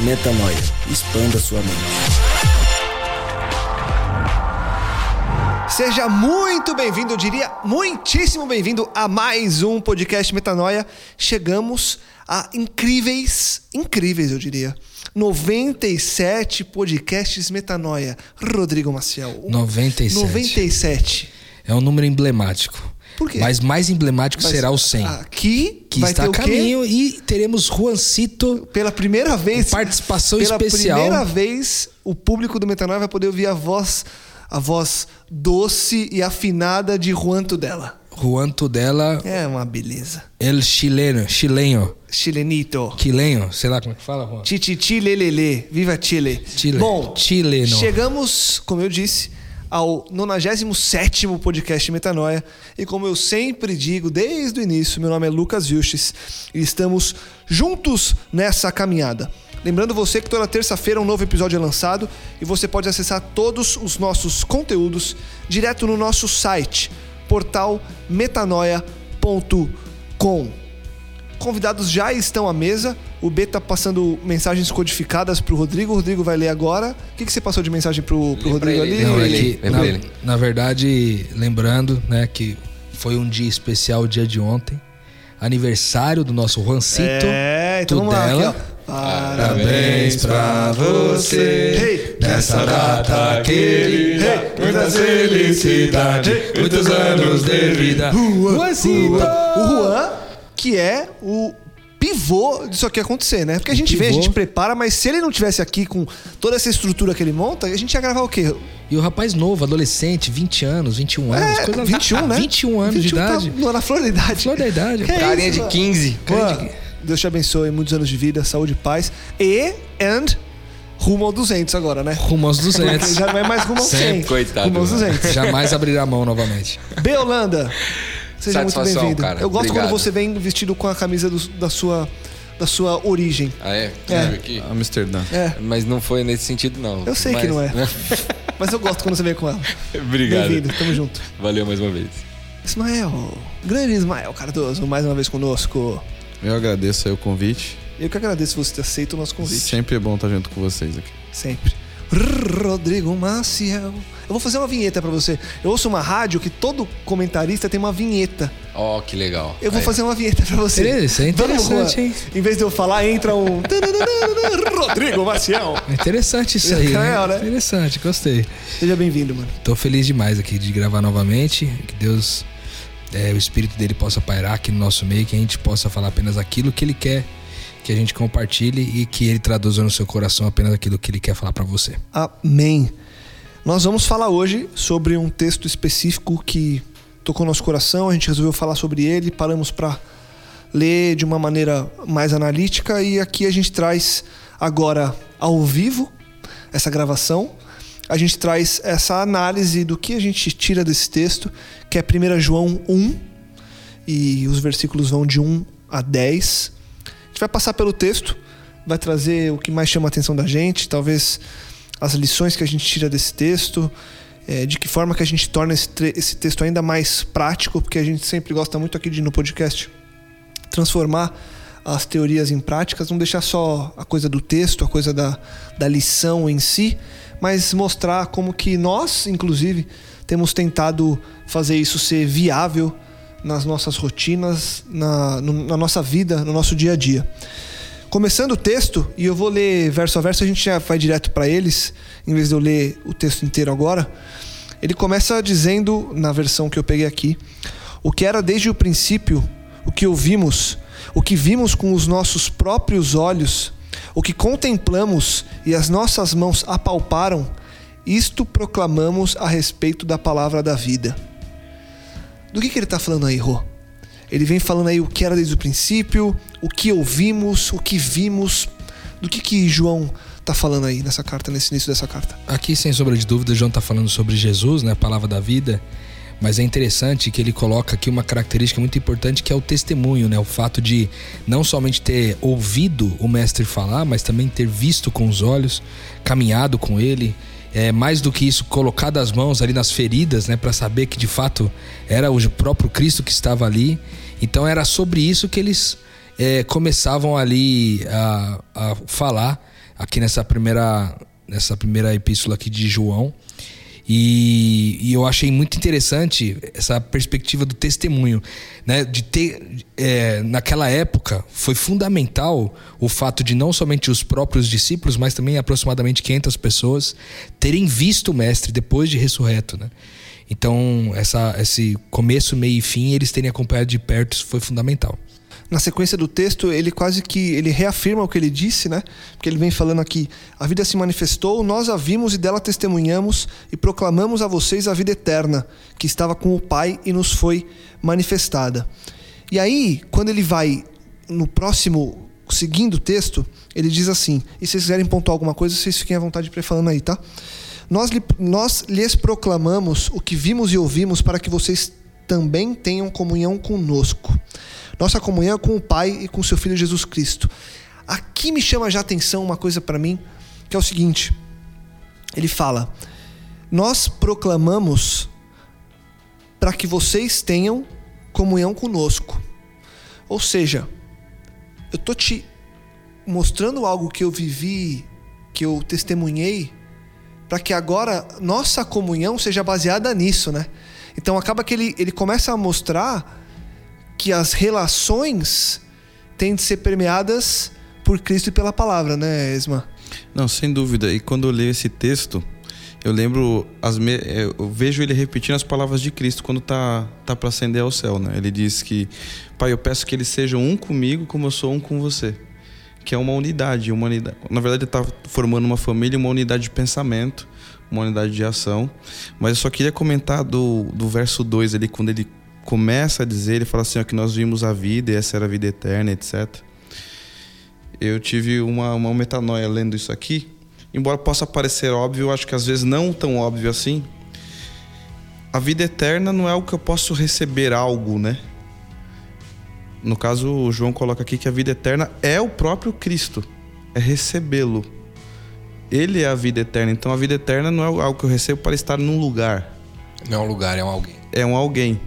Metanoia. Expanda sua mente. Seja muito bem-vindo, eu diria muitíssimo bem-vindo a mais um podcast Metanoia. Chegamos a incríveis, incríveis eu diria, 97 podcasts Metanoia. Rodrigo Maciel. 97. 97. É um número emblemático. Mas mais emblemático Mas será o 100. Aqui que está a caminho e teremos Juancito. Pela primeira vez, participação pela especial. primeira vez, o público do Metanoia vai poder ouvir a voz, a voz doce e afinada de Juan Tudela. Juan Tudela, É uma beleza. el chileno, chilenho, Chilenito. quilenho, sei lá como é que fala, Juan. Tititi lelele. Viva Chile. Chile. Bom, Chileno. chegamos, como eu disse, ao 97 podcast Metanoia. E como eu sempre digo desde o início, meu nome é Lucas Vilches e estamos juntos nessa caminhada. Lembrando você que toda terça-feira um novo episódio é lançado e você pode acessar todos os nossos conteúdos direto no nosso site, portalmetanoia.com. Convidados já estão à mesa. O B tá passando mensagens codificadas pro Rodrigo. O Rodrigo vai ler agora. O que, que você passou de mensagem pro, pro Lê pra Rodrigo ele, ali? Não, é que, na, na verdade, lembrando, né, que foi um dia especial, o dia de ontem. Aniversário do nosso Juancito. É, então vamos lá. Aqui, ó. Parabéns pra você Hey, nessa data querida. Hey, Muita felicidade, muitos anos de vida. Juancito! O Juan, que é o pivô disso aqui acontecer, né? Porque a gente vem, a gente prepara, mas se ele não tivesse aqui com toda essa estrutura que ele monta, a gente ia gravar o quê? E o rapaz novo, adolescente, 20 anos, 21 anos. É, coisa 21, né? 21 anos 21 de idade. Tá na flor da idade. Flor da idade. Que é Carinha isso, de mano? 15. Juan, Deus te abençoe, muitos anos de vida, saúde e paz. E, and, rumo ao 200 agora, né? Rumo aos Porque 200. já não é mais rumo ao 100. Sempre, coitado, Rumo aos mano. 200. Jamais abrirá a mão novamente. B. Seja muito Satisfação, bem-vindo. cara. Eu gosto Obrigado. quando você vem vestido com a camisa do- da, sua, da sua origem. Ah, é? É. Aqui? Amsterdã. É, Mas não foi nesse sentido, não. Eu sei Mas- que não é. mas eu gosto quando você vem com ela. Obrigado. Bem-vindo, tamo junto. Valeu mais uma vez. Ismael, grande Ismael Cardoso, mais uma vez conosco. Eu agradeço aí o convite. Eu que agradeço você ter aceito o nosso convite. Sempre é bom estar junto com vocês aqui. Sempre. Rodrigo Maciel. Eu vou fazer uma vinheta pra você. Eu ouço uma rádio que todo comentarista tem uma vinheta. Ó, que legal. Eu vou Aí. fazer uma vinheta pra você. Isso é interessante, hein? Em vez de eu falar, entra um. Rodrigo Maciel. É interessante isso aí, É, né? né? Interessante, gostei. Seja bem-vindo, mano. Tô feliz demais aqui de gravar novamente. Que Deus, é, o Espírito dele possa pairar aqui no nosso meio, que a gente possa falar apenas aquilo que ele quer que a gente compartilhe e que ele traduza no seu coração apenas aquilo que ele quer falar pra você. Amém. Nós vamos falar hoje sobre um texto específico que tocou nosso coração. A gente resolveu falar sobre ele, paramos para ler de uma maneira mais analítica e aqui a gente traz agora ao vivo essa gravação. A gente traz essa análise do que a gente tira desse texto, que é 1 João 1 e os versículos vão de 1 a 10. A gente vai passar pelo texto, vai trazer o que mais chama a atenção da gente, talvez as lições que a gente tira desse texto, é, de que forma que a gente torna esse, esse texto ainda mais prático, porque a gente sempre gosta muito aqui de no podcast transformar as teorias em práticas, não deixar só a coisa do texto, a coisa da, da lição em si, mas mostrar como que nós, inclusive, temos tentado fazer isso ser viável nas nossas rotinas, na, no- na nossa vida, no nosso dia a dia. Começando o texto, e eu vou ler verso a verso, a gente já vai direto para eles, em vez de eu ler o texto inteiro agora. Ele começa dizendo, na versão que eu peguei aqui, o que era desde o princípio, o que ouvimos, o que vimos com os nossos próprios olhos, o que contemplamos e as nossas mãos apalparam, isto proclamamos a respeito da palavra da vida. Do que, que ele está falando aí, Rô? Ele vem falando aí o que era desde o princípio, o que ouvimos, o que vimos. Do que, que João está falando aí nessa carta, nesse início dessa carta? Aqui, sem sombra de dúvida, João está falando sobre Jesus, né, a palavra da vida. Mas é interessante que ele coloca aqui uma característica muito importante que é o testemunho, né? O fato de não somente ter ouvido o mestre falar, mas também ter visto com os olhos, caminhado com ele, é, mais do que isso, colocado as mãos ali nas feridas, né, para saber que de fato era o próprio Cristo que estava ali. Então era sobre isso que eles é, começavam ali a, a falar aqui nessa primeira nessa primeira epístola aqui de João. E, e, eu achei muito interessante essa perspectiva do testemunho, né? De ter é, naquela época foi fundamental o fato de não somente os próprios discípulos, mas também aproximadamente 500 pessoas terem visto o mestre depois de ressurreto, né? Então essa, esse começo, meio e fim eles terem acompanhado de perto isso foi fundamental na sequência do texto, ele quase que ele reafirma o que ele disse, né? Porque ele vem falando aqui: a vida se manifestou, nós a vimos e dela testemunhamos e proclamamos a vocês a vida eterna, que estava com o Pai e nos foi manifestada. E aí, quando ele vai no próximo, seguindo o texto, ele diz assim: e se vocês quiserem pontuar alguma coisa, vocês fiquem à vontade para ir falando aí, tá? Nós, nós lhes proclamamos o que vimos e ouvimos para que vocês também tenham comunhão conosco. Nossa comunhão é com o Pai e com seu Filho Jesus Cristo. Aqui me chama já atenção uma coisa para mim, que é o seguinte: ele fala, nós proclamamos para que vocês tenham comunhão conosco. Ou seja, eu tô te mostrando algo que eu vivi, que eu testemunhei, para que agora nossa comunhão seja baseada nisso, né? Então acaba que ele, ele começa a mostrar que as relações têm de ser permeadas por Cristo e pela palavra, né, Esma? Não, sem dúvida. E quando eu leio esse texto, eu lembro, as me... eu vejo ele repetindo as palavras de Cristo quando tá, tá para ascender ao céu, né? Ele diz que, Pai, eu peço que eles sejam um comigo como eu sou um com você. Que é uma unidade, uma unidade. Na verdade, ele está formando uma família, uma unidade de pensamento, uma unidade de ação. Mas eu só queria comentar do, do verso 2 ali, quando ele começa a dizer, ele fala assim, ó, que nós vimos a vida e essa era a vida eterna, etc. Eu tive uma, uma metanoia lendo isso aqui. Embora possa parecer óbvio, acho que às vezes não tão óbvio assim. A vida eterna não é o que eu posso receber algo, né? No caso, o João coloca aqui que a vida eterna é o próprio Cristo, é recebê-lo. Ele é a vida eterna. Então a vida eterna não é algo que eu recebo para estar num lugar. Não é um lugar, é um alguém. É um alguém.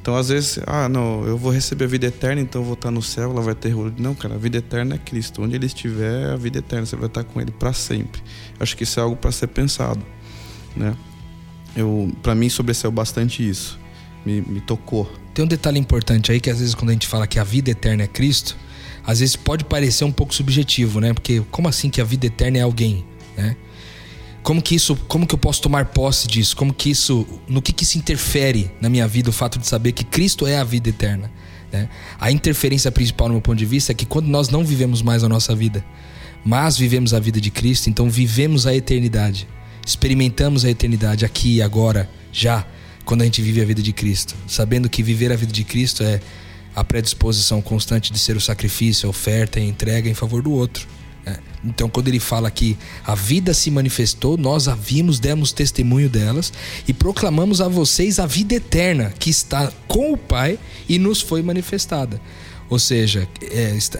Então, às vezes, ah, não, eu vou receber a vida eterna, então eu vou estar no céu, lá vai ter rolo. Não, cara, a vida eterna é Cristo. Onde ele estiver, é a vida eterna. Você vai estar com ele para sempre. Acho que isso é algo para ser pensado, né? Eu, para mim, sobressaiu bastante isso. Me, me tocou. Tem um detalhe importante aí que às vezes quando a gente fala que a vida eterna é Cristo, às vezes pode parecer um pouco subjetivo, né? Porque como assim que a vida eterna é alguém, né? Como que isso, como que eu posso tomar posse disso? Como que isso, no que que isso interfere na minha vida o fato de saber que Cristo é a vida eterna? Né? A interferência principal, no meu ponto de vista, é que quando nós não vivemos mais a nossa vida, mas vivemos a vida de Cristo, então vivemos a eternidade, experimentamos a eternidade aqui e agora, já, quando a gente vive a vida de Cristo, sabendo que viver a vida de Cristo é a predisposição constante de ser o sacrifício, a oferta e a entrega em favor do outro. É. Então, quando ele fala que a vida se manifestou, nós a vimos, demos testemunho delas e proclamamos a vocês a vida eterna que está com o Pai e nos foi manifestada. Ou seja, é, está,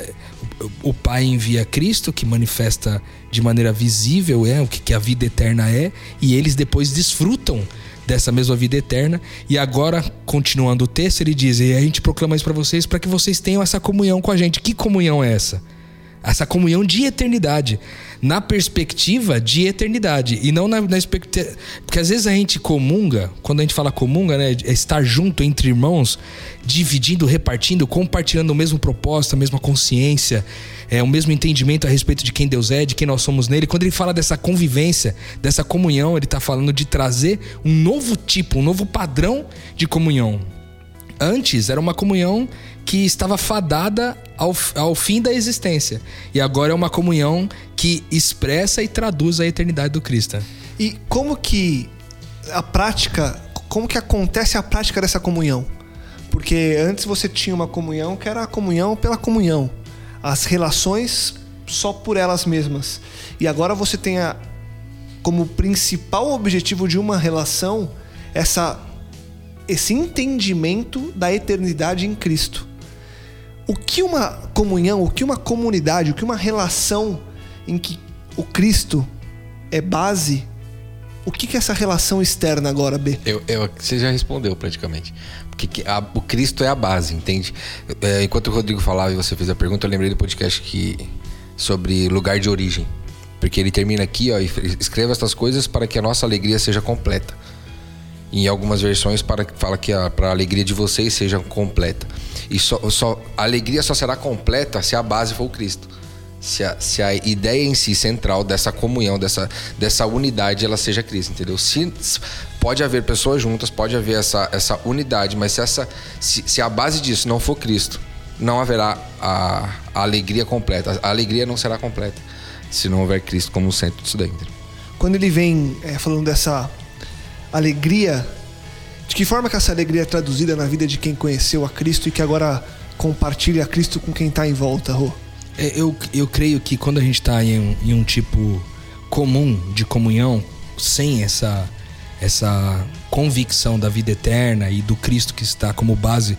o, o Pai envia Cristo, que manifesta de maneira visível é, o que, que a vida eterna é, e eles depois desfrutam dessa mesma vida eterna. E agora, continuando o texto, ele diz: e a gente proclama isso para vocês para que vocês tenham essa comunhão com a gente. Que comunhão é essa? essa comunhão de eternidade. Na perspectiva de eternidade e não na, na expectativa. Porque às vezes a gente comunga, quando a gente fala comunga, né? É estar junto entre irmãos, dividindo, repartindo, compartilhando o mesmo propósito, a mesma consciência, é, o mesmo entendimento a respeito de quem Deus é, de quem nós somos nele. Quando ele fala dessa convivência, dessa comunhão, ele está falando de trazer um novo tipo, um novo padrão de comunhão. Antes era uma comunhão que estava fadada ao, ao fim da existência. E agora é uma comunhão que expressa e traduz a eternidade do Cristo. E como que a prática, como que acontece a prática dessa comunhão? Porque antes você tinha uma comunhão que era a comunhão pela comunhão, as relações só por elas mesmas. E agora você tem a, como principal objetivo de uma relação essa esse entendimento da eternidade em Cristo o que uma comunhão, o que uma comunidade, o que uma relação em que o Cristo é base, o que, que é essa relação externa agora, B? Eu, eu, você já respondeu praticamente. Porque a, o Cristo é a base, entende? É, enquanto o Rodrigo falava e você fez a pergunta, eu lembrei do podcast que, sobre lugar de origem. Porque ele termina aqui, ó, e escreva estas coisas para que a nossa alegria seja completa. Em algumas versões para, fala que a, para a alegria de vocês seja completa. E só, só, a alegria só será completa se a base for o Cristo. Se a, se a ideia em si central dessa comunhão, dessa, dessa unidade, ela seja Cristo, entendeu? Se, pode haver pessoas juntas, pode haver essa, essa unidade, mas se, essa, se, se a base disso não for Cristo, não haverá a, a alegria completa. A alegria não será completa se não houver Cristo como centro disso. Entendeu? Quando ele vem é, falando dessa alegria de que forma que essa alegria é traduzida na vida de quem conheceu a Cristo e que agora compartilha Cristo com quem está em volta, Rô? É, eu, eu creio que quando a gente está em, em um tipo comum de comunhão, sem essa, essa convicção da vida eterna e do Cristo que está como base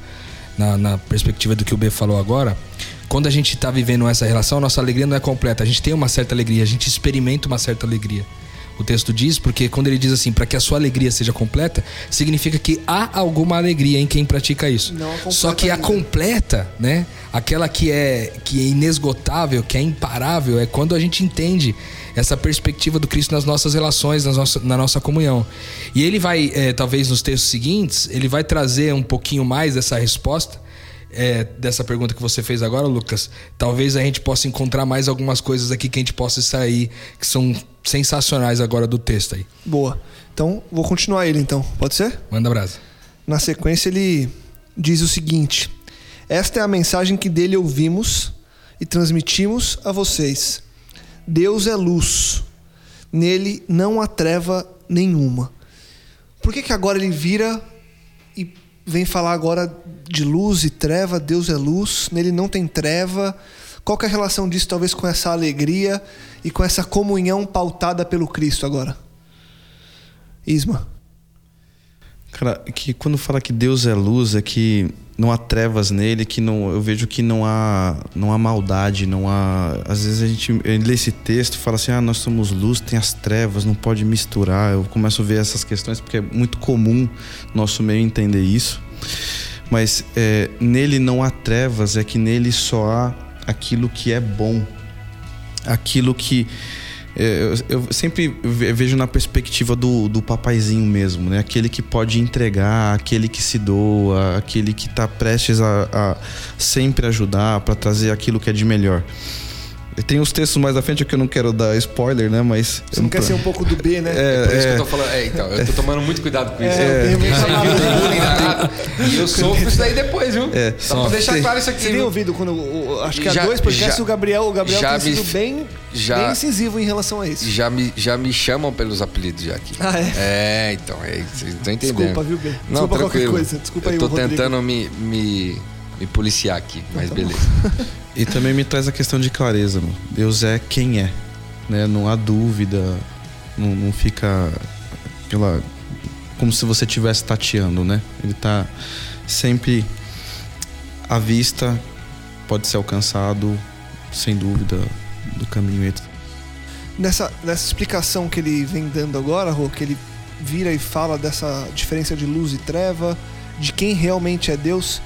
na, na perspectiva do que o B falou agora, quando a gente está vivendo essa relação, nossa alegria não é completa. A gente tem uma certa alegria, a gente experimenta uma certa alegria o texto diz, porque quando ele diz assim, para que a sua alegria seja completa, significa que há alguma alegria em quem pratica isso. Só que a completa, né? Aquela que é que é inesgotável, que é imparável, é quando a gente entende essa perspectiva do Cristo nas nossas relações, nas nossa, na nossa comunhão. E ele vai, é, talvez nos textos seguintes, ele vai trazer um pouquinho mais dessa resposta é, dessa pergunta que você fez agora, Lucas, talvez a gente possa encontrar mais algumas coisas aqui que a gente possa sair que são sensacionais agora do texto aí. Boa. Então, vou continuar ele então. Pode ser? Manda brasa. Na sequência, ele diz o seguinte: Esta é a mensagem que dele ouvimos e transmitimos a vocês. Deus é luz. Nele não há treva nenhuma. Por que, que agora ele vira vem falar agora de luz e treva, Deus é luz, nele não tem treva. Qual é a relação disso talvez com essa alegria e com essa comunhão pautada pelo Cristo agora? Isma. Cara, que quando fala que Deus é luz, é que não há trevas nele, que não, eu vejo que não há, não há maldade, não há. Às vezes a gente lê esse texto e fala assim: ah, nós somos luz, tem as trevas, não pode misturar. Eu começo a ver essas questões porque é muito comum nosso meio entender isso. Mas é, nele não há trevas, é que nele só há aquilo que é bom, aquilo que eu, eu, sempre vejo na perspectiva do, do papaizinho mesmo, né? Aquele que pode entregar, aquele que se doa, aquele que está prestes a, a sempre ajudar para trazer aquilo que é de melhor. Tem os textos mais à frente que eu não quero dar spoiler, né? Mas. Você não quer ser um pouco do B, né? É, é por isso é... que eu tô falando. É, então, eu tô tomando muito cuidado com isso. É, é. E eu sofro isso daí depois, viu? É. Só pra deixar claro isso aqui. Você tem ouvido quando. Acho que há dois podcasts já, o Gabriel, o Gabriel já tem sido me, bem, já, bem incisivo em relação a isso. Já me, já me chamam pelos apelidos já aqui. Ah, é? É, então, é, vocês estão entendendo. Desculpa, viu, B? Desculpa não, tranquilo. qualquer coisa. Desculpa eu aí, tô tentando me, me, policiar aqui, mas tá beleza. E também me traz a questão de clareza, mano. Deus é quem é, né? Não há dúvida, não, não fica aquela como se você estivesse tateando, né? Ele está sempre à vista, pode ser alcançado sem dúvida do caminho. Nessa, nessa explicação que ele vem dando agora, Rô, que ele vira e fala dessa diferença de luz e treva, de quem realmente é Deus,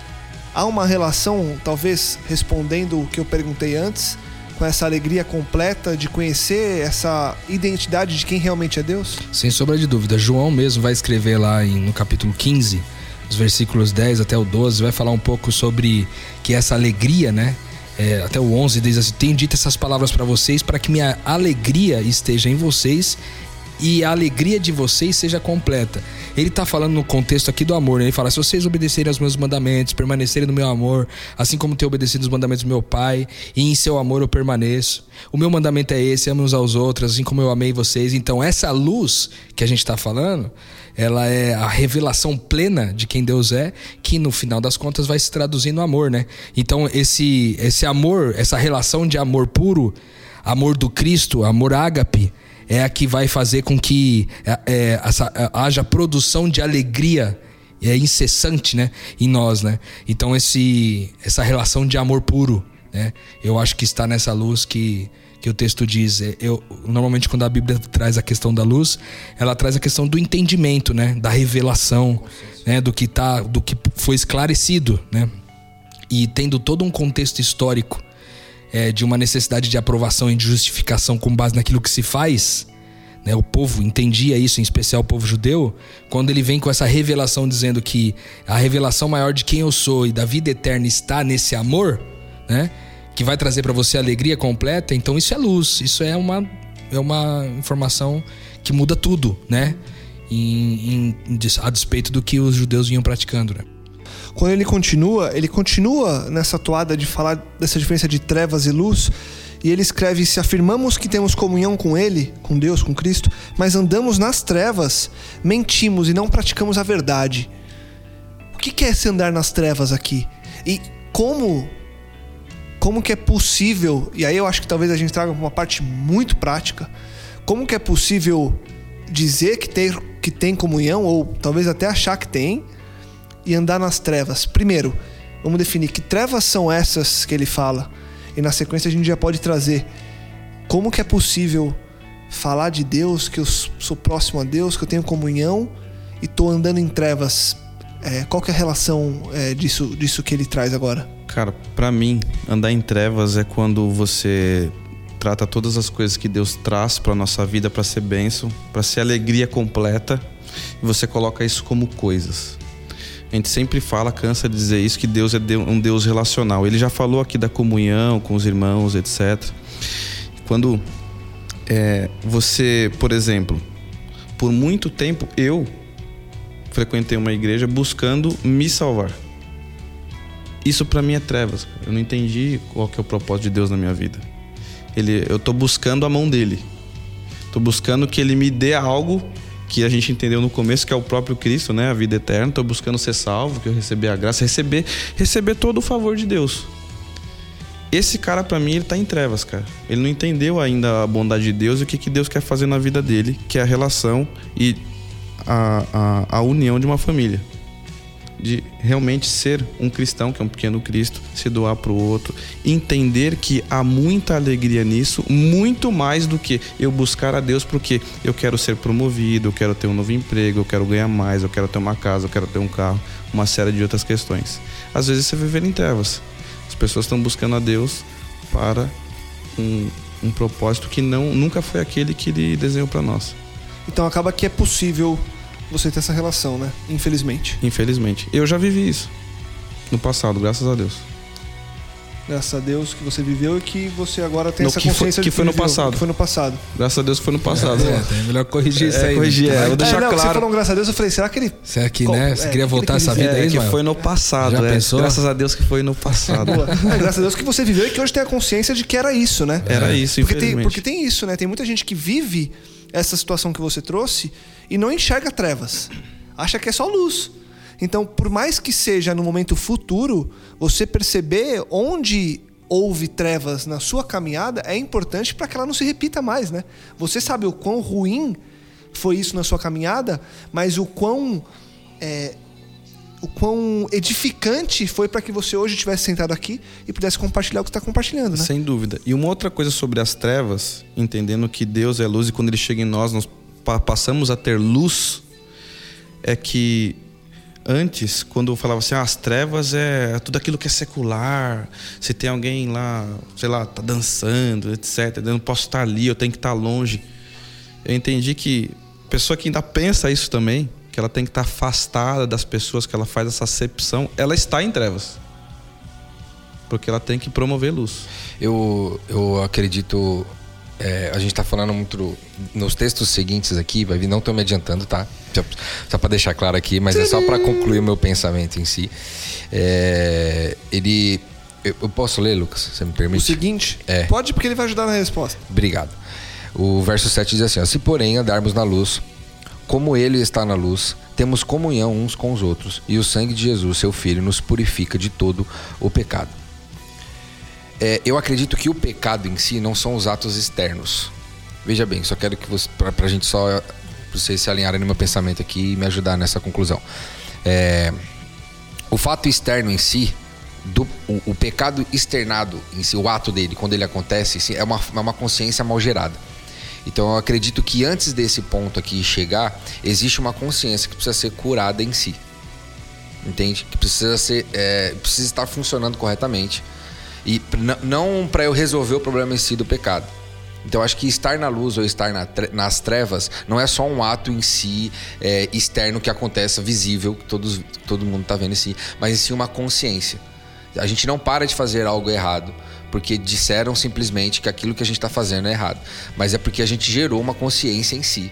há uma relação, talvez respondendo o que eu perguntei antes, com essa alegria completa de conhecer essa identidade de quem realmente é Deus? Sem sombra de dúvida. João mesmo vai escrever lá em, no capítulo 15, os versículos 10 até o 12, vai falar um pouco sobre que essa alegria, né? É, até o 11 diz assim: Tenho dito essas palavras para vocês para que minha alegria esteja em vocês e a alegria de vocês seja completa. Ele está falando no contexto aqui do amor, né? Ele fala: se vocês obedecerem aos meus mandamentos, permanecerem no meu amor, assim como tenho obedecido os mandamentos do meu Pai, e em seu amor eu permaneço. O meu mandamento é esse: ame uns aos outros, assim como eu amei vocês. Então, essa luz que a gente está falando, ela é a revelação plena de quem Deus é, que no final das contas vai se traduzir no amor, né? Então, esse, esse amor, essa relação de amor puro, amor do Cristo, amor ágape, é a que vai fazer com que é, é, essa, é, haja produção de alegria é incessante, né, em nós, né? Então esse essa relação de amor puro, né? Eu acho que está nessa luz que que o texto diz. É, eu normalmente quando a Bíblia traz a questão da luz, ela traz a questão do entendimento, né, da revelação, né, do que tá, do que foi esclarecido, né? E tendo todo um contexto histórico é, de uma necessidade de aprovação e de justificação com base naquilo que se faz, né, o povo entendia isso, em especial o povo judeu, quando ele vem com essa revelação dizendo que a revelação maior de quem eu sou e da vida eterna está nesse amor, né, que vai trazer para você alegria completa, então isso é luz, isso é uma, é uma informação que muda tudo, né, em, em, a despeito do que os judeus vinham praticando. Né. Quando ele continua, ele continua nessa toada de falar dessa diferença de trevas e luz. E ele escreve: Se afirmamos que temos comunhão com Ele, com Deus, com Cristo, mas andamos nas trevas, mentimos e não praticamos a verdade. O que é se andar nas trevas aqui? E como como que é possível? E aí eu acho que talvez a gente traga uma parte muito prática. Como que é possível dizer que tem, que tem comunhão ou talvez até achar que tem, e andar nas trevas. Primeiro, vamos definir que trevas são essas que ele fala. E na sequência a gente já pode trazer como que é possível falar de Deus, que eu sou próximo a Deus, que eu tenho comunhão e estou andando em trevas. É, qual que é a relação é, disso, disso que ele traz agora? Cara, para mim, andar em trevas é quando você trata todas as coisas que Deus traz para nossa vida para ser bênção, para ser alegria completa, e você coloca isso como coisas. A gente sempre fala, cansa de dizer isso, que Deus é um Deus relacional. Ele já falou aqui da comunhão com os irmãos, etc. Quando é, você, por exemplo, por muito tempo eu frequentei uma igreja buscando me salvar. Isso para mim é trevas. Eu não entendi qual que é o propósito de Deus na minha vida. Ele, eu tô buscando a mão dele. Tô buscando que ele me dê algo que a gente entendeu no começo que é o próprio Cristo, né? A vida eterna. Estou buscando ser salvo, que eu receber a graça, receber, receber todo o favor de Deus. Esse cara, para mim, ele tá em trevas, cara. Ele não entendeu ainda a bondade de Deus e o que, que Deus quer fazer na vida dele, que é a relação e a, a, a união de uma família de realmente ser um cristão, que é um pequeno Cristo, se doar para o outro, entender que há muita alegria nisso, muito mais do que eu buscar a Deus porque eu quero ser promovido, eu quero ter um novo emprego, eu quero ganhar mais, eu quero ter uma casa, eu quero ter um carro, uma série de outras questões. Às vezes você viver em trevas. As pessoas estão buscando a Deus para um, um propósito que não nunca foi aquele que ele desenhou para nós. Então acaba que é possível você ter essa relação, né? Infelizmente. Infelizmente. Eu já vivi isso no passado, graças a Deus. Graças a Deus que você viveu e que você agora tem no essa consciência foi, que, foi no viveu, passado. Que foi no passado. Graças a Deus que foi no passado. É, é, é melhor corrigir isso é, aí. Corrigir, né? é, vou deixar é, não, claro. Você falou graças a Deus, eu falei, será que ele. Será que, né? Você queria voltar essa vida aí, que foi no passado. Já pensou? Graças a Deus que foi no passado. graças a Deus que você viveu e que hoje tem a consciência de que era isso, né? Era isso, porque tem, porque tem isso, né? Tem muita gente que vive essa situação que você trouxe e não enxerga trevas acha que é só luz. Então, por mais que seja no momento futuro, você perceber onde houve trevas na sua caminhada é importante para que ela não se repita mais, né? Você sabe o quão ruim foi isso na sua caminhada, mas o quão é, o quão edificante foi para que você hoje estivesse sentado aqui e pudesse compartilhar o que está compartilhando, né? Sem dúvida. E uma outra coisa sobre as trevas, entendendo que Deus é luz e quando Ele chega em nós, nós passamos a ter luz é que antes, quando eu falava assim, ah, as trevas é tudo aquilo que é secular, se tem alguém lá, sei lá, tá dançando, etc. Eu não posso estar ali, eu tenho que estar longe. Eu entendi que pessoa que ainda pensa isso também, que ela tem que estar afastada das pessoas, que ela faz essa acepção, ela está em trevas. Porque ela tem que promover luz. Eu, eu acredito. É, a gente está falando muito nos textos seguintes aqui, vai vir, não estou me adiantando, tá? Só, só para deixar claro aqui, mas é só para concluir o meu pensamento em si. É, ele. Eu, eu, posso ler, Lucas? Você me permite? O seguinte? É. Pode, porque ele vai ajudar na resposta. Obrigado. O verso 7 diz assim: ó, Se, porém, andarmos na luz, como ele está na luz, temos comunhão uns com os outros, e o sangue de Jesus, seu Filho, nos purifica de todo o pecado. É, eu acredito que o pecado em si não são os atos externos. Veja bem, só quero que você, pra, pra gente só pra vocês se alinharem no meu pensamento aqui e me ajudar nessa conclusão. É, o fato externo em si, do, o, o, pecado externado em si, o ato dele, quando ele acontece, é uma, é uma consciência mal gerada. Então eu acredito que antes desse ponto aqui chegar, existe uma consciência que precisa ser curada em si. Entende? Que precisa ser. É, precisa estar funcionando corretamente e não para eu resolver o problema em si do pecado. Então acho que estar na luz ou estar na tre nas trevas não é só um ato em si é, externo que acontece, visível, que todos, todo mundo está vendo em si, mas em si uma consciência. A gente não para de fazer algo errado porque disseram simplesmente que aquilo que a gente está fazendo é errado, mas é porque a gente gerou uma consciência em si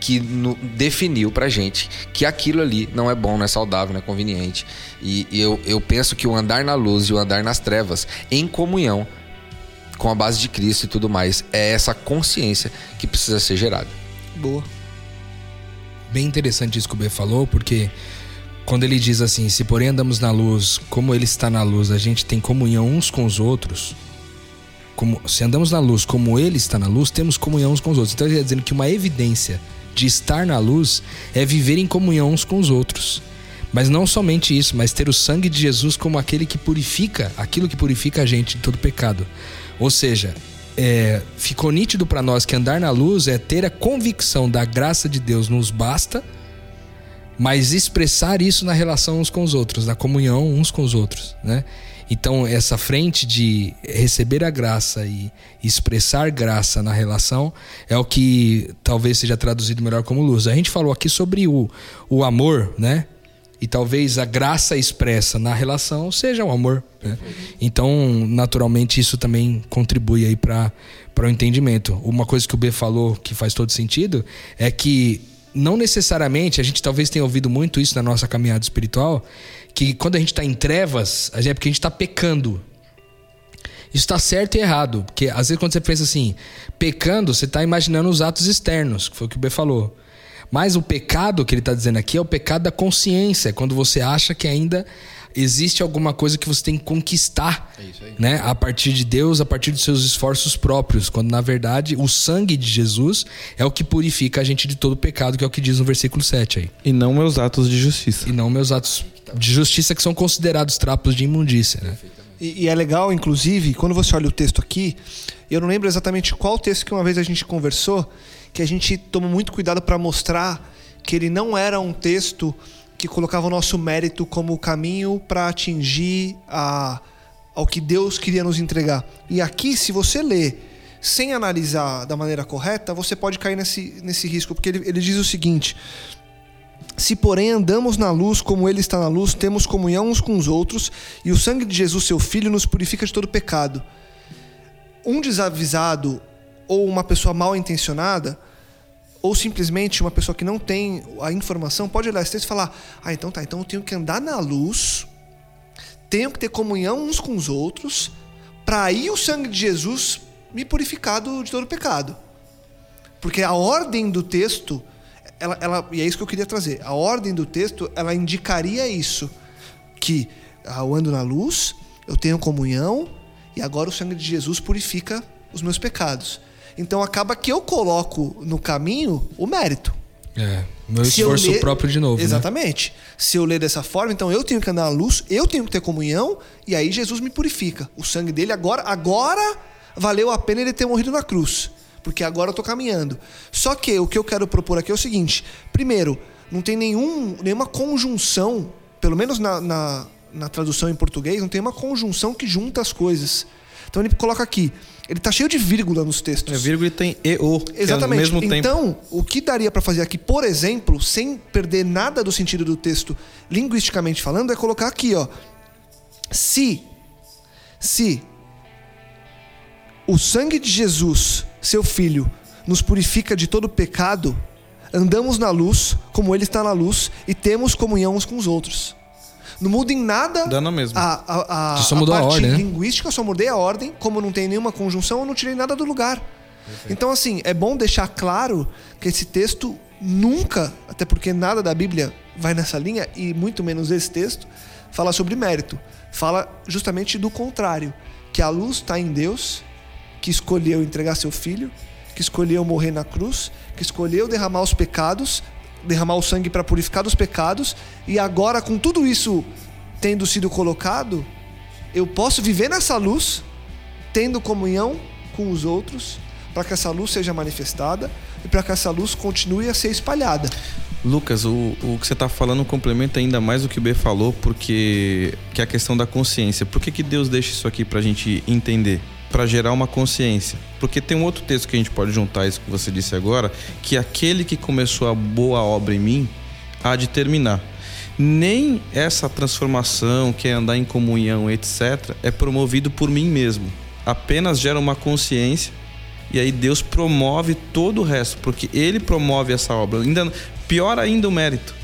que no, definiu pra gente que aquilo ali não é bom, não é saudável, não é conveniente. E, e eu, eu penso que o andar na luz e o andar nas trevas, em comunhão com a base de Cristo e tudo mais, é essa consciência que precisa ser gerada. Boa. Bem interessante isso que o B falou, porque quando ele diz assim: se porém andamos na luz, como ele está na luz, a gente tem comunhão uns com os outros. Como, se andamos na luz como ele está na luz, temos comunhão uns com os outros. Então ele está dizendo que uma evidência de estar na luz é viver em comunhão uns com os outros. Mas não somente isso, mas ter o sangue de Jesus como aquele que purifica, aquilo que purifica a gente de todo pecado. Ou seja, é, ficou nítido para nós que andar na luz é ter a convicção da graça de Deus nos basta, mas expressar isso na relação uns com os outros, na comunhão uns com os outros, né? Então, essa frente de receber a graça e expressar graça na relação é o que talvez seja traduzido melhor como luz. A gente falou aqui sobre o, o amor, né? E talvez a graça expressa na relação seja o amor. Né? Então, naturalmente, isso também contribui aí para o entendimento. Uma coisa que o B falou que faz todo sentido é que não necessariamente, a gente talvez tenha ouvido muito isso na nossa caminhada espiritual, que quando a gente está em trevas, é porque a gente está pecando. Isso está certo e errado. Porque às vezes quando você pensa assim, pecando, você está imaginando os atos externos, que foi o que o B falou. Mas o pecado que ele está dizendo aqui é o pecado da consciência, quando você acha que ainda existe alguma coisa que você tem que conquistar, é né? A partir de Deus, a partir dos seus esforços próprios, quando na verdade o sangue de Jesus é o que purifica a gente de todo pecado, que é o que diz no versículo 7 aí. E não meus atos de justiça. E não meus atos de justiça que são considerados trapos de imundícia, né? E, e é legal, inclusive, quando você olha o texto aqui, eu não lembro exatamente qual texto que uma vez a gente conversou, que a gente tomou muito cuidado para mostrar que ele não era um texto que colocava o nosso mérito como caminho para atingir a, ao que Deus queria nos entregar. E aqui, se você lê sem analisar da maneira correta, você pode cair nesse, nesse risco, porque ele, ele diz o seguinte: Se, porém, andamos na luz como Ele está na luz, temos comunhão uns com os outros, e o sangue de Jesus, seu Filho, nos purifica de todo pecado. Um desavisado ou uma pessoa mal intencionada ou simplesmente uma pessoa que não tem a informação pode olhar esse texto e falar: ah, então tá, então eu tenho que andar na luz, tenho que ter comunhão uns com os outros, para aí o sangue de Jesus me purificar de todo pecado. Porque a ordem do texto, ela, ela, e é isso que eu queria trazer, a ordem do texto, ela indicaria isso: que ah, eu ando na luz, eu tenho comunhão, e agora o sangue de Jesus purifica os meus pecados. Então acaba que eu coloco no caminho o mérito. É, meu Se esforço ler, próprio de novo. Né? Exatamente. Né? Se eu ler dessa forma, então eu tenho que andar na luz, eu tenho que ter comunhão, e aí Jesus me purifica. O sangue dele agora, agora valeu a pena ele ter morrido na cruz. Porque agora eu estou caminhando. Só que o que eu quero propor aqui é o seguinte: primeiro, não tem nenhum, nenhuma conjunção, pelo menos na, na, na tradução em português, não tem uma conjunção que junta as coisas. Então ele coloca aqui, ele está cheio de vírgula nos textos. É, vírgula e tem e o. Exatamente. É mesmo tempo. então, o que daria para fazer aqui, por exemplo, sem perder nada do sentido do texto, linguisticamente falando, é colocar aqui, ó. Se, se o sangue de Jesus, seu filho, nos purifica de todo pecado, andamos na luz, como ele está na luz, e temos comunhão uns com os outros. Não muda em nada Dá na mesma. a, a, a, Só mudou a parte ordem, né? linguística, só mudei a ordem. Como não tem nenhuma conjunção, eu não tirei nada do lugar. Então, assim, é bom deixar claro que esse texto nunca, até porque nada da Bíblia vai nessa linha, e muito menos esse texto, fala sobre mérito. Fala justamente do contrário: que a luz está em Deus, que escolheu entregar seu filho, que escolheu morrer na cruz, que escolheu derramar os pecados, derramar o sangue para purificar dos pecados, e agora, com tudo isso tendo sido colocado, eu posso viver nessa luz, tendo comunhão com os outros, para que essa luz seja manifestada e para que essa luz continue a ser espalhada. Lucas, o, o que você está falando complementa ainda mais o que o B falou, porque que é a questão da consciência. Por que, que Deus deixa isso aqui para a gente entender? Para gerar uma consciência. Porque tem um outro texto que a gente pode juntar isso que você disse agora, que aquele que começou a boa obra em mim há de terminar. Nem essa transformação, que é andar em comunhão, etc., é promovido por mim mesmo. Apenas gera uma consciência e aí Deus promove todo o resto, porque Ele promove essa obra. Ainda pior ainda o mérito.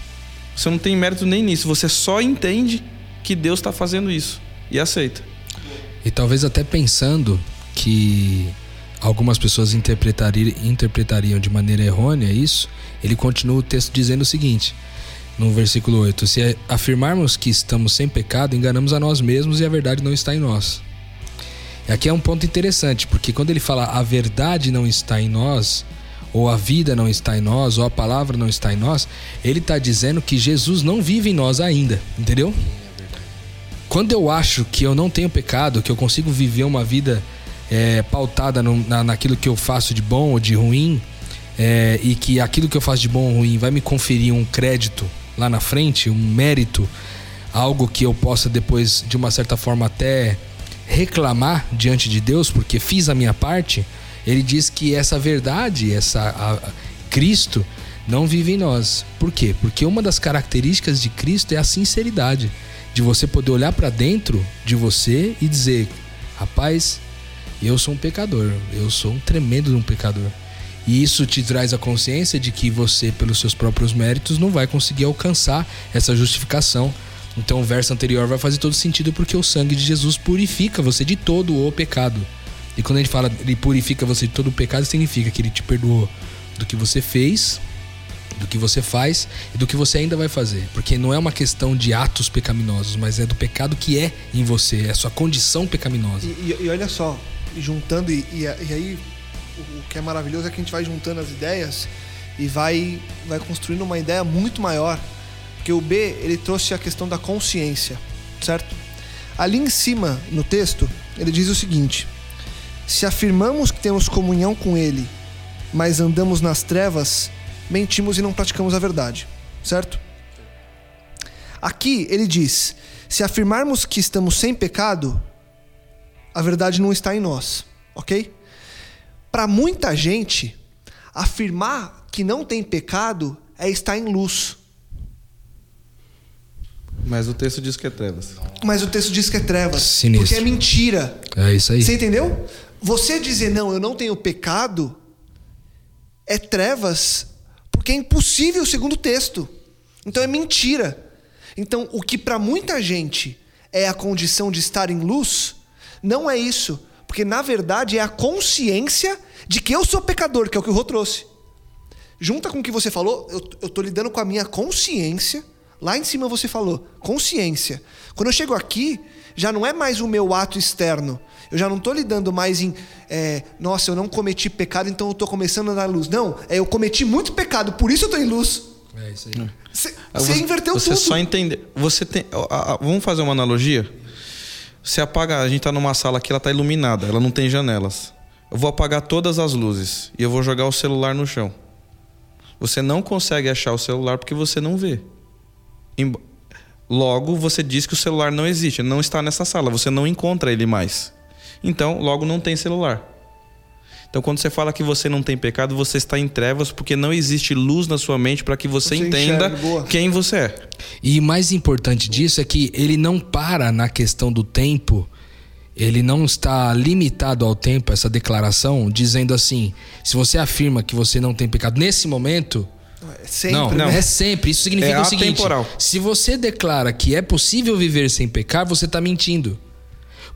Você não tem mérito nem nisso. Você só entende que Deus está fazendo isso e aceita. E talvez até pensando que algumas pessoas interpretariam, interpretariam de maneira errônea isso, ele continua o texto dizendo o seguinte, no versículo 8: Se afirmarmos que estamos sem pecado, enganamos a nós mesmos e a verdade não está em nós. E aqui é um ponto interessante, porque quando ele fala a verdade não está em nós, ou a vida não está em nós, ou a palavra não está em nós, ele está dizendo que Jesus não vive em nós ainda, entendeu? Quando eu acho que eu não tenho pecado, que eu consigo viver uma vida é, pautada no, na, naquilo que eu faço de bom ou de ruim, é, e que aquilo que eu faço de bom ou ruim vai me conferir um crédito lá na frente, um mérito, algo que eu possa depois, de uma certa forma, até reclamar diante de Deus, porque fiz a minha parte, ele diz que essa verdade, essa a, a, Cristo, não vive em nós. Por quê? Porque uma das características de Cristo é a sinceridade, de você poder olhar para dentro de você e dizer: rapaz, eu sou um pecador, eu sou um tremendo um pecador. E isso te traz a consciência de que você, pelos seus próprios méritos, não vai conseguir alcançar essa justificação. Então o verso anterior vai fazer todo sentido porque o sangue de Jesus purifica você de todo o pecado. E quando gente fala ele purifica você de todo o pecado, significa que ele te perdoou do que você fez, do que você faz e do que você ainda vai fazer. Porque não é uma questão de atos pecaminosos, mas é do pecado que é em você, é a sua condição pecaminosa. E, e- olha só, juntando, e, e- aí o, o que é maravilhoso é que a gente vai juntando as ideias e vai, vai construindo uma ideia muito maior. Porque o B, ele trouxe a questão da consciência, certo? Ali em cima, no texto, ele diz o seguinte: Se afirmamos que temos comunhão com Ele, mas andamos nas trevas, mentimos e não praticamos a verdade, certo? Aqui ele diz: se afirmarmos que estamos sem pecado, a verdade não está em nós, ok? Para muita gente, afirmar que não tem pecado é estar em luz. Mas o texto diz que é trevas. Mas o texto diz que é trevas. Sinistro. Porque é mentira. É isso aí. Você entendeu? Você dizer não, eu não tenho pecado, é trevas, porque é impossível segundo o texto. Então é mentira. Então o que para muita gente é a condição de estar em luz, não é isso. Porque na verdade é a consciência de que eu sou pecador, que é o que o Rô trouxe. Junta com o que você falou, eu, eu tô lidando com a minha consciência. Lá em cima você falou, consciência. Quando eu chego aqui, já não é mais o meu ato externo. Eu já não estou lidando mais em, é, nossa, eu não cometi pecado, então eu estou começando a dar luz. Não, é eu cometi muito pecado, por isso eu estou em luz. É isso aí. Você Ah, você inverteu você tudo. só entender. Você tem. ó, ó, Vamos fazer uma analogia? Você apaga. A gente tá numa sala aqui, ela tá iluminada, ela não tem janelas. Eu vou apagar todas as luzes e eu vou jogar o celular no chão. Você não consegue achar o celular porque você não vê. Logo, você diz que o celular não existe, não está nessa sala, você não encontra ele mais. Então, logo não tem celular. Então, quando você fala que você não tem pecado, você está em trevas porque não existe luz na sua mente para que você, você entenda quem você é. E mais importante disso é que ele não para na questão do tempo, ele não está limitado ao tempo, essa declaração, dizendo assim: se você afirma que você não tem pecado nesse momento, é sempre, não, não, é sempre. Isso significa é o seguinte: se você declara que é possível viver sem pecar, você está mentindo.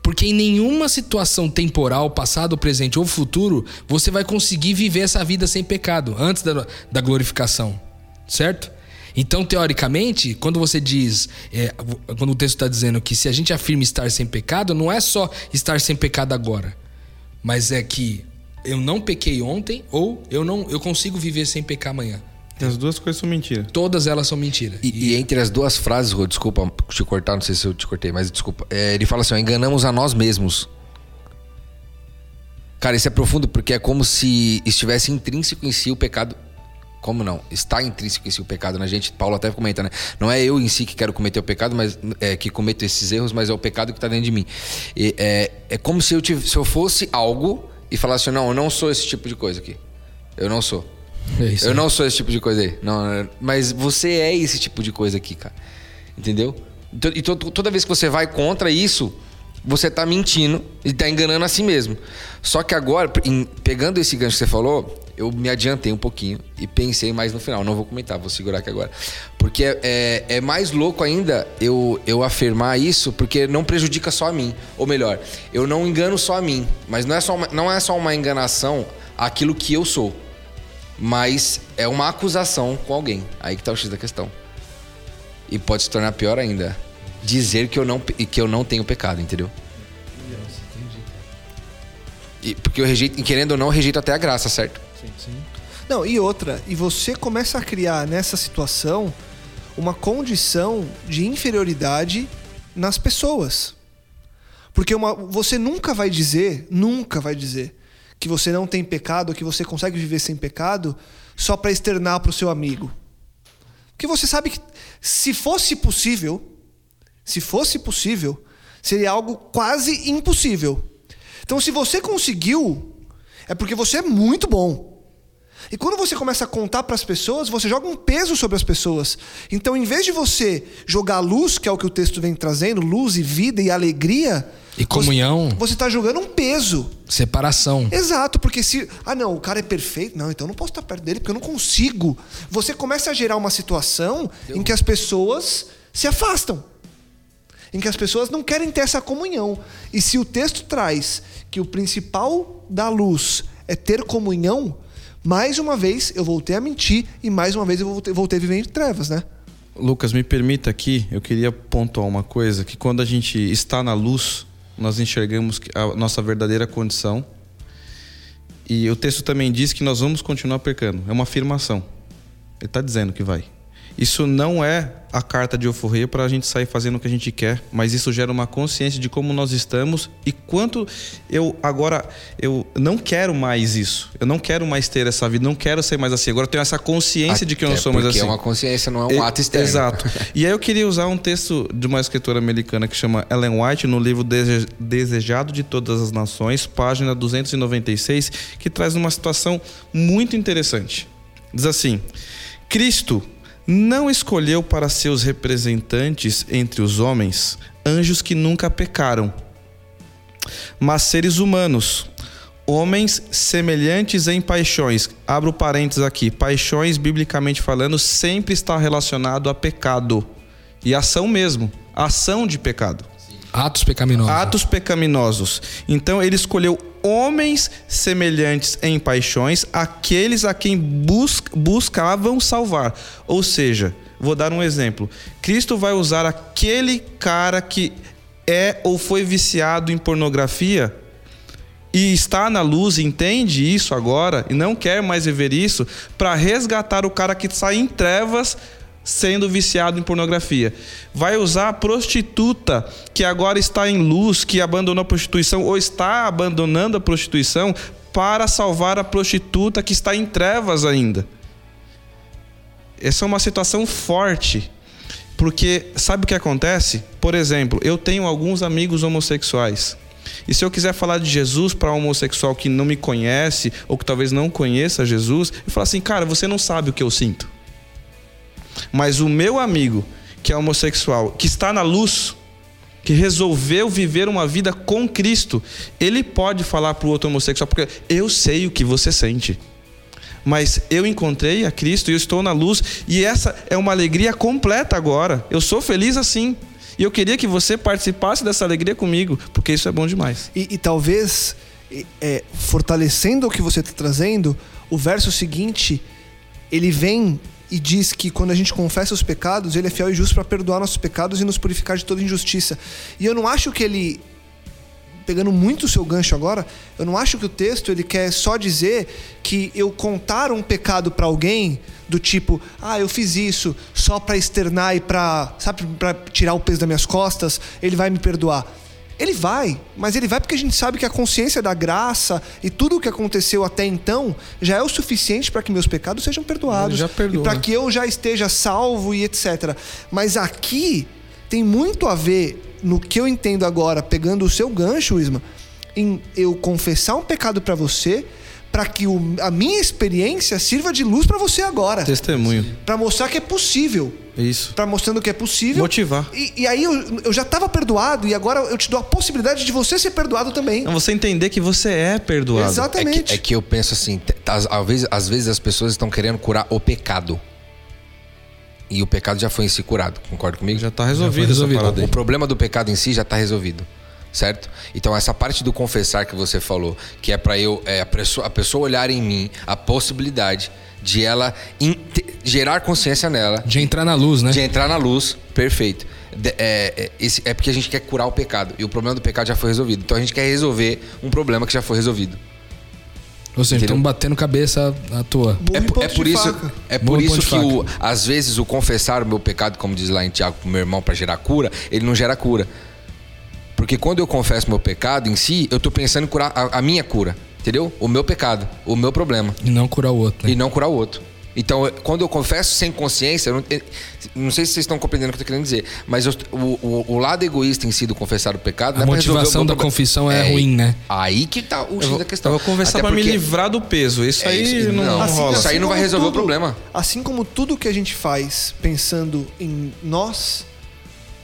Porque em nenhuma situação temporal, passado, presente ou futuro, você vai conseguir viver essa vida sem pecado, antes da, da glorificação. Certo? Então, teoricamente, quando você diz, é, quando o texto está dizendo que se a gente afirma estar sem pecado, não é só estar sem pecado agora, mas é que eu não pequei ontem ou eu não eu consigo viver sem pecar amanhã. As duas coisas são mentira. Todas elas são mentira. E, e, entre as duas frases, Rô, desculpa te cortar, não sei se eu te cortei, mas desculpa. É, ele fala assim: ó, enganamos a nós mesmos. Cara, isso é profundo porque é como se estivesse intrínseco em si o pecado. Como não? Está intrínseco em si o pecado na gente. Paulo até comenta, né? Não é eu em si que quero cometer o pecado, mas é, que cometo esses erros, mas é o pecado que está dentro de mim. E, é, é como se eu, tivesse, se eu fosse algo e falasse: não, eu não sou esse tipo de coisa aqui. Eu não sou. É eu não sou esse tipo de coisa aí. Não, mas você é esse tipo de coisa aqui, cara. Entendeu? Então, e toda vez que você vai contra isso, você tá mentindo e tá enganando a si mesmo. Só que agora, em, pegando esse gancho que você falou, eu me adiantei um pouquinho e pensei mais no final. Não vou comentar, vou segurar aqui agora. Porque é, é, é mais louco ainda eu, eu afirmar isso, porque não prejudica só a mim. Ou melhor, eu não engano só a mim. Mas não é só uma, não é só uma enganação aquilo que eu sou mas é uma acusação com alguém. Aí que tá o X da questão. E pode se tornar pior ainda. Dizer que eu não, que eu não tenho pecado, entendeu? E, porque eu rejeito, querendo ou não, eu rejeito até a graça, certo? Sim, sim. Não, e outra, e você começa a criar nessa situação uma condição de inferioridade nas pessoas. Porque uma, você nunca vai dizer, nunca vai dizer, que você não tem pecado, que você consegue viver sem pecado, só para externar para o seu amigo. Porque você sabe que se fosse possível, se fosse possível, seria algo quase impossível. Então, se você conseguiu, é porque você é muito bom. E quando você começa a contar para as pessoas, você joga um peso sobre as pessoas. Então, em vez de você jogar luz, que é o que o texto vem trazendo, luz e vida e alegria, e comunhão. Você está jogando um peso. Separação. Exato, porque se. Ah, não, o cara é perfeito. Não, então eu não posso estar perto dele porque eu não consigo. Você começa a gerar uma situação Deu. em que as pessoas se afastam. Em que as pessoas não querem ter essa comunhão. E se o texto traz que o principal da luz é ter comunhão, mais uma vez eu voltei a mentir e mais uma vez eu voltei, voltei a viver em trevas, né? Lucas, me permita aqui, eu queria pontuar uma coisa, que quando a gente está na luz, nós enxergamos a nossa verdadeira condição. E o texto também diz que nós vamos continuar pecando. É uma afirmação. Ele está dizendo que vai. Isso não é a carta de alforria para a gente sair fazendo o que a gente quer, mas isso gera uma consciência de como nós estamos e quanto eu agora eu não quero mais isso. Eu não quero mais ter essa vida, não quero ser mais assim. Agora eu tenho essa consciência Até de que eu não sou mais assim. é uma consciência, não é um ato externo. Exato. e aí eu queria usar um texto de uma escritora americana que chama Ellen White no livro Desejado de Todas as Nações, página 296, que traz uma situação muito interessante. Diz assim: Cristo não escolheu para seus representantes entre os homens anjos que nunca pecaram, mas seres humanos, homens semelhantes em paixões. Abro parênteses aqui: paixões, biblicamente falando, sempre está relacionado a pecado e ação mesmo, ação de pecado. Atos pecaminosos. Atos pecaminosos. Então ele escolheu homens semelhantes em paixões, aqueles a quem bus buscavam salvar. Ou seja, vou dar um exemplo. Cristo vai usar aquele cara que é ou foi viciado em pornografia e está na luz, entende isso agora e não quer mais viver isso, para resgatar o cara que está em trevas sendo viciado em pornografia. Vai usar a prostituta que agora está em luz, que abandonou a prostituição ou está abandonando a prostituição para salvar a prostituta que está em trevas ainda. essa é uma situação forte. Porque sabe o que acontece? Por exemplo, eu tenho alguns amigos homossexuais. E se eu quiser falar de Jesus para um homossexual que não me conhece ou que talvez não conheça Jesus, eu falo assim, cara, você não sabe o que eu sinto. Mas o meu amigo que é homossexual, que está na luz, que resolveu viver uma vida com Cristo, ele pode falar para o outro homossexual, porque eu sei o que você sente. Mas eu encontrei a Cristo e eu estou na luz, e essa é uma alegria completa agora. Eu sou feliz assim. E eu queria que você participasse dessa alegria comigo, porque isso é bom demais. E, e talvez, é, fortalecendo o que você está trazendo, o verso seguinte, ele vem e diz que quando a gente confessa os pecados, ele é fiel e justo para perdoar nossos pecados e nos purificar de toda injustiça. E eu não acho que ele pegando muito o seu gancho agora, eu não acho que o texto ele quer só dizer que eu contar um pecado para alguém do tipo, ah, eu fiz isso só para externar e para, sabe, para tirar o peso das minhas costas, ele vai me perdoar. Ele vai, mas ele vai porque a gente sabe que a consciência da graça e tudo o que aconteceu até então já é o suficiente para que meus pecados sejam perdoados. E para que eu já esteja salvo e etc. Mas aqui tem muito a ver no que eu entendo agora, pegando o seu gancho, Isma, em eu confessar um pecado para você, para que o, a minha experiência sirva de luz para você agora. Testemunho. Para mostrar que é possível. Isso. Para mostrando que é possível. Motivar. E, e aí eu, eu já estava perdoado e agora eu te dou a possibilidade de você ser perdoado também. Não, você entender que você é perdoado. Exatamente. É que, é que eu penso assim, às, vezes, às vezes as pessoas estão querendo curar o pecado. E o pecado já foi em si curado, concorda comigo? Já tá resolvido, resolvido. essa parada aí. O problema do pecado em si já está resolvido, certo? Então essa parte do confessar que você falou, que é para eu é, a, pessoa, a pessoa olhar em mim a possibilidade de ela in- te- gerar consciência nela, De entrar na luz, né? de entrar na luz, perfeito. De- é, é, esse- é porque a gente quer curar o pecado e o problema do pecado já foi resolvido. Então a gente quer resolver um problema que já foi resolvido. Ou seja, estamos batendo cabeça à toa. É, é por isso, faca. é por isso que o, às vezes o confessar o meu pecado, como diz lá em Tiago pro meu irmão para gerar cura, ele não gera cura. Porque quando eu confesso meu pecado em si, eu tô pensando em curar a, a minha cura, entendeu? O meu pecado, o meu problema E não curar o outro, né? e não curar o outro. Então, quando eu confesso sem consciência, eu não, eu- não sei se vocês estão compreendendo o que eu tô querendo dizer, mas eu- o, o- o lado egoísta em si do confessar o pecado, A é motivação da confissão é ruim, né? Aí que tá o X da questão. eu vou conversar Até pra me livrar do peso. Isso É aí isso, não, não. não rola. Isso aí não vai como resolver o problema. Assim como tudo que a gente faz pensando em nós,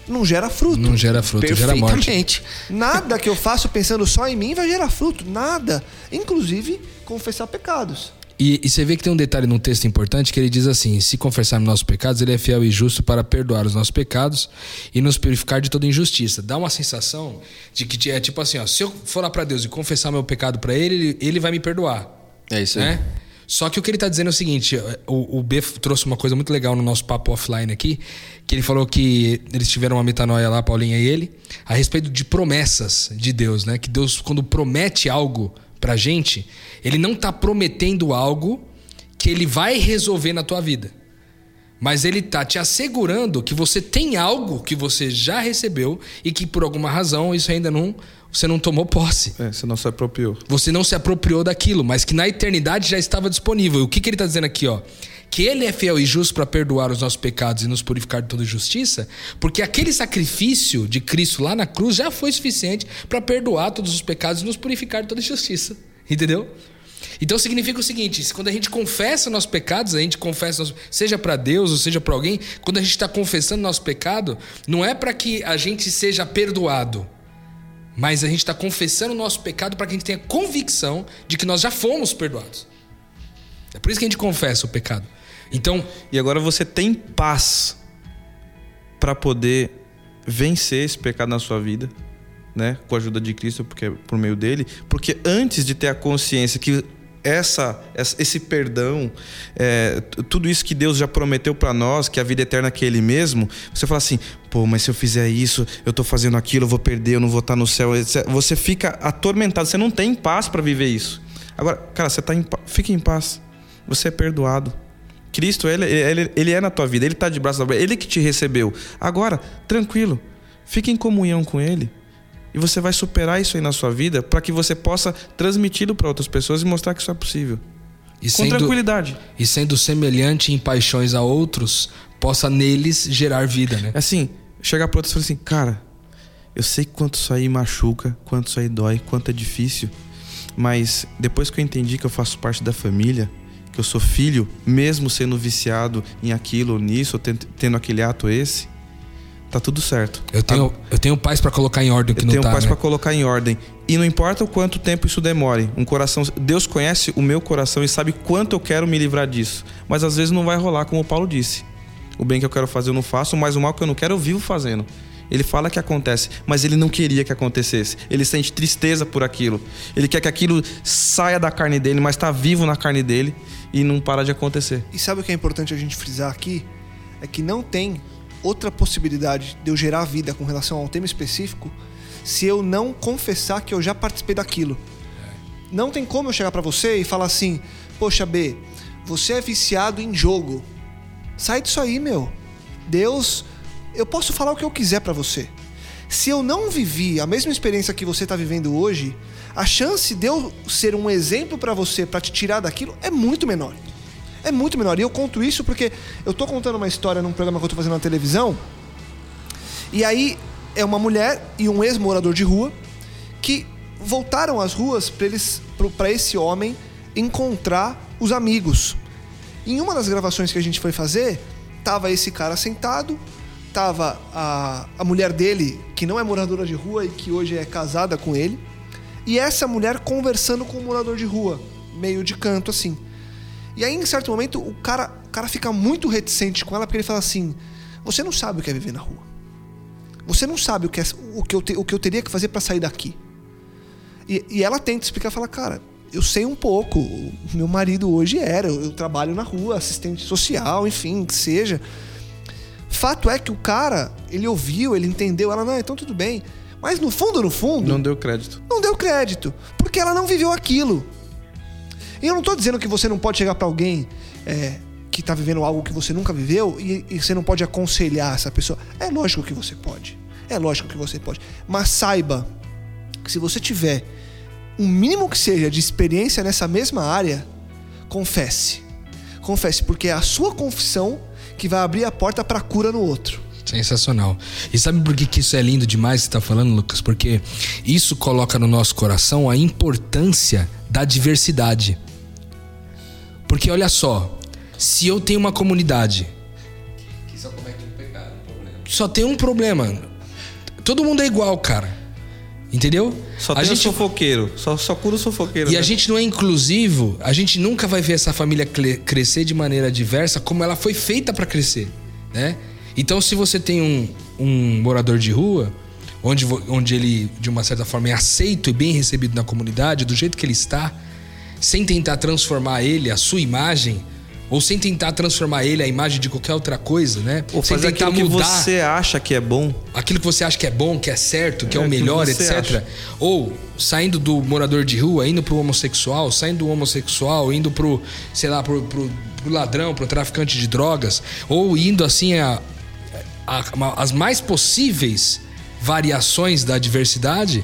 não gera fruto. Não gera fruto, gera morte. Perfeitamente. Nada que eu faço pensando só em mim vai gerar fruto. Nada. Inclusive, confessar pecados. E, e você vê que tem um detalhe num texto importante que ele diz assim: se confessarmos nossos pecados, ele é fiel e justo para perdoar os nossos pecados e nos purificar de toda injustiça. Dá uma sensação de que é tipo assim: ó, se eu for lá para Deus e confessar meu pecado para ele, ele, ele vai me perdoar. É isso aí. né? Só que o que ele está dizendo é o seguinte: o, o B trouxe uma coisa muito legal no nosso papo offline aqui, que ele falou que eles tiveram uma metanoia lá, Paulinha e ele, a respeito de promessas de Deus, né? Que Deus, quando promete algo pra gente, ele não tá prometendo algo que ele vai resolver na tua vida. Mas ele tá te assegurando que você tem algo que você já recebeu e que por alguma razão isso ainda não você não tomou posse. É, você não se apropriou. Você não se apropriou daquilo, mas que na eternidade já estava disponível. E o que, que ele está dizendo aqui, ó? Que ele é fiel e justo para perdoar os nossos pecados e nos purificar de toda justiça, porque aquele sacrifício de Cristo lá na cruz já foi suficiente para perdoar todos os pecados e nos purificar de toda justiça. Entendeu? Então significa o seguinte: se quando a gente confessa nossos pecados, a gente confessa, seja para Deus ou seja para alguém, quando a gente está confessando nosso pecado, não é para que a gente seja perdoado, mas a gente está confessando o nosso pecado para que a gente tenha convicção de que nós já fomos perdoados. É por isso que a gente confessa o pecado. Então, E agora você tem paz para poder vencer esse pecado na sua vida, né? Com a ajuda de Cristo, porque é por meio dele. Porque antes de ter a consciência que essa, esse perdão, é, tudo isso que Deus já prometeu para nós, que a vida eterna é Ele mesmo, você fala assim, pô, mas se eu fizer isso, eu tô fazendo aquilo, eu vou perder, eu não vou estar no céu. Você fica atormentado, você não tem paz para viver isso. Agora, cara, você tá em, fica em paz. Você é perdoado. Cristo, ele, ele, ele é na tua vida, ele está de braços abertos, ele que te recebeu. Agora, tranquilo, fique em comunhão com ele. E você vai superar isso aí na sua vida para que você possa transmiti-lo para outras pessoas e mostrar que isso é possível. E com tranquilidade. E sendo semelhante em paixões a outros, possa neles gerar vida, né? Assim, chegar pro outro e falar assim, cara, eu sei quanto isso aí machuca, quanto isso aí dói, quanto é difícil, mas depois que eu entendi que eu faço parte da família, que eu sou filho, mesmo sendo viciado em aquilo ou nisso, ou tendo aquele ato esse, tá tudo certo. Eu tenho, eu tenho paz para colocar em ordem o que eu não tenho tá, paz né? para colocar em ordem. E não importa o quanto tempo isso demore. Um coração, Deus conhece o meu coração e sabe quanto eu quero me livrar disso. Mas às vezes não vai rolar, como o Paulo disse. O bem que eu quero fazer eu não faço, mas o mal que eu não quero eu vivo fazendo. Ele fala que acontece, mas ele não queria que acontecesse. Ele sente tristeza por aquilo. Ele quer que aquilo saia da carne dele, mas está vivo na carne dele e não para de acontecer. E sabe o que é importante a gente frisar aqui? É que não tem outra possibilidade de eu gerar vida com relação a um tema específico se eu não confessar que eu já participei daquilo. Não tem como eu chegar para você e falar assim: "Poxa, B, você é viciado em jogo. Sai disso aí, meu. Deus eu posso falar o que eu quiser para você. Se eu não vivi a mesma experiência que você está vivendo hoje, a chance de eu ser um exemplo para você, para te tirar daquilo, é muito menor. É muito menor. E eu conto isso porque eu tô contando uma história num programa que eu tô fazendo na televisão. E aí é uma mulher e um ex-morador de rua que voltaram às ruas para eles para esse homem encontrar os amigos. Em uma das gravações que a gente foi fazer, tava esse cara sentado, tava a, a mulher dele, que não é moradora de rua e que hoje é casada com ele, e essa mulher conversando com o morador de rua, meio de canto assim. E aí, em certo momento, o cara, o cara fica muito reticente com ela porque ele fala assim: Você não sabe o que é viver na rua. Você não sabe o que, é, o que, eu, te, o que eu teria que fazer para sair daqui. E, e ela tenta explicar, fala, cara, eu sei um pouco. Meu marido hoje era, eu, eu trabalho na rua, assistente social, enfim, que seja. Fato é que o cara, ele ouviu, ele entendeu, ela, não, então tudo bem. Mas no fundo, no fundo. Não deu crédito. Não deu crédito. Porque ela não viveu aquilo. E eu não tô dizendo que você não pode chegar para alguém é, que tá vivendo algo que você nunca viveu e, e você não pode aconselhar essa pessoa. É lógico que você pode. É lógico que você pode. Mas saiba que se você tiver um mínimo que seja de experiência nessa mesma área, confesse. Confesse, porque é a sua confissão que vai abrir a porta para cura no outro. Sensacional. E sabe por que, que isso é lindo demais que você está falando, Lucas? Porque isso coloca no nosso coração a importância da diversidade. Porque olha só, se eu tenho uma comunidade. Que só comete um pecado, um problema. Só tem um problema. Todo mundo é igual, cara. Entendeu? Só tem a gente o sofoqueiro. Só, só cura o sofoqueiro. E né? a gente não é inclusivo, a gente nunca vai ver essa família crescer de maneira diversa como ela foi feita para crescer, né? Então, se você tem um, um morador de rua, onde, onde ele, de uma certa forma, é aceito e bem recebido na comunidade, do jeito que ele está, sem tentar transformar ele, a sua imagem, ou sem tentar transformar ele a imagem de qualquer outra coisa, né? Ou sem fazer tentar aquilo mudar que você acha que é bom. aquilo que você acha que é bom, que é certo, que é, É, o melhor, etc. acha. Ou saindo do morador de rua, indo pro homossexual, saindo do homossexual, indo pro, sei lá, pro, pro, pro ladrão, pro traficante de drogas, ou indo assim a, a- a- as mais possíveis variações da diversidade,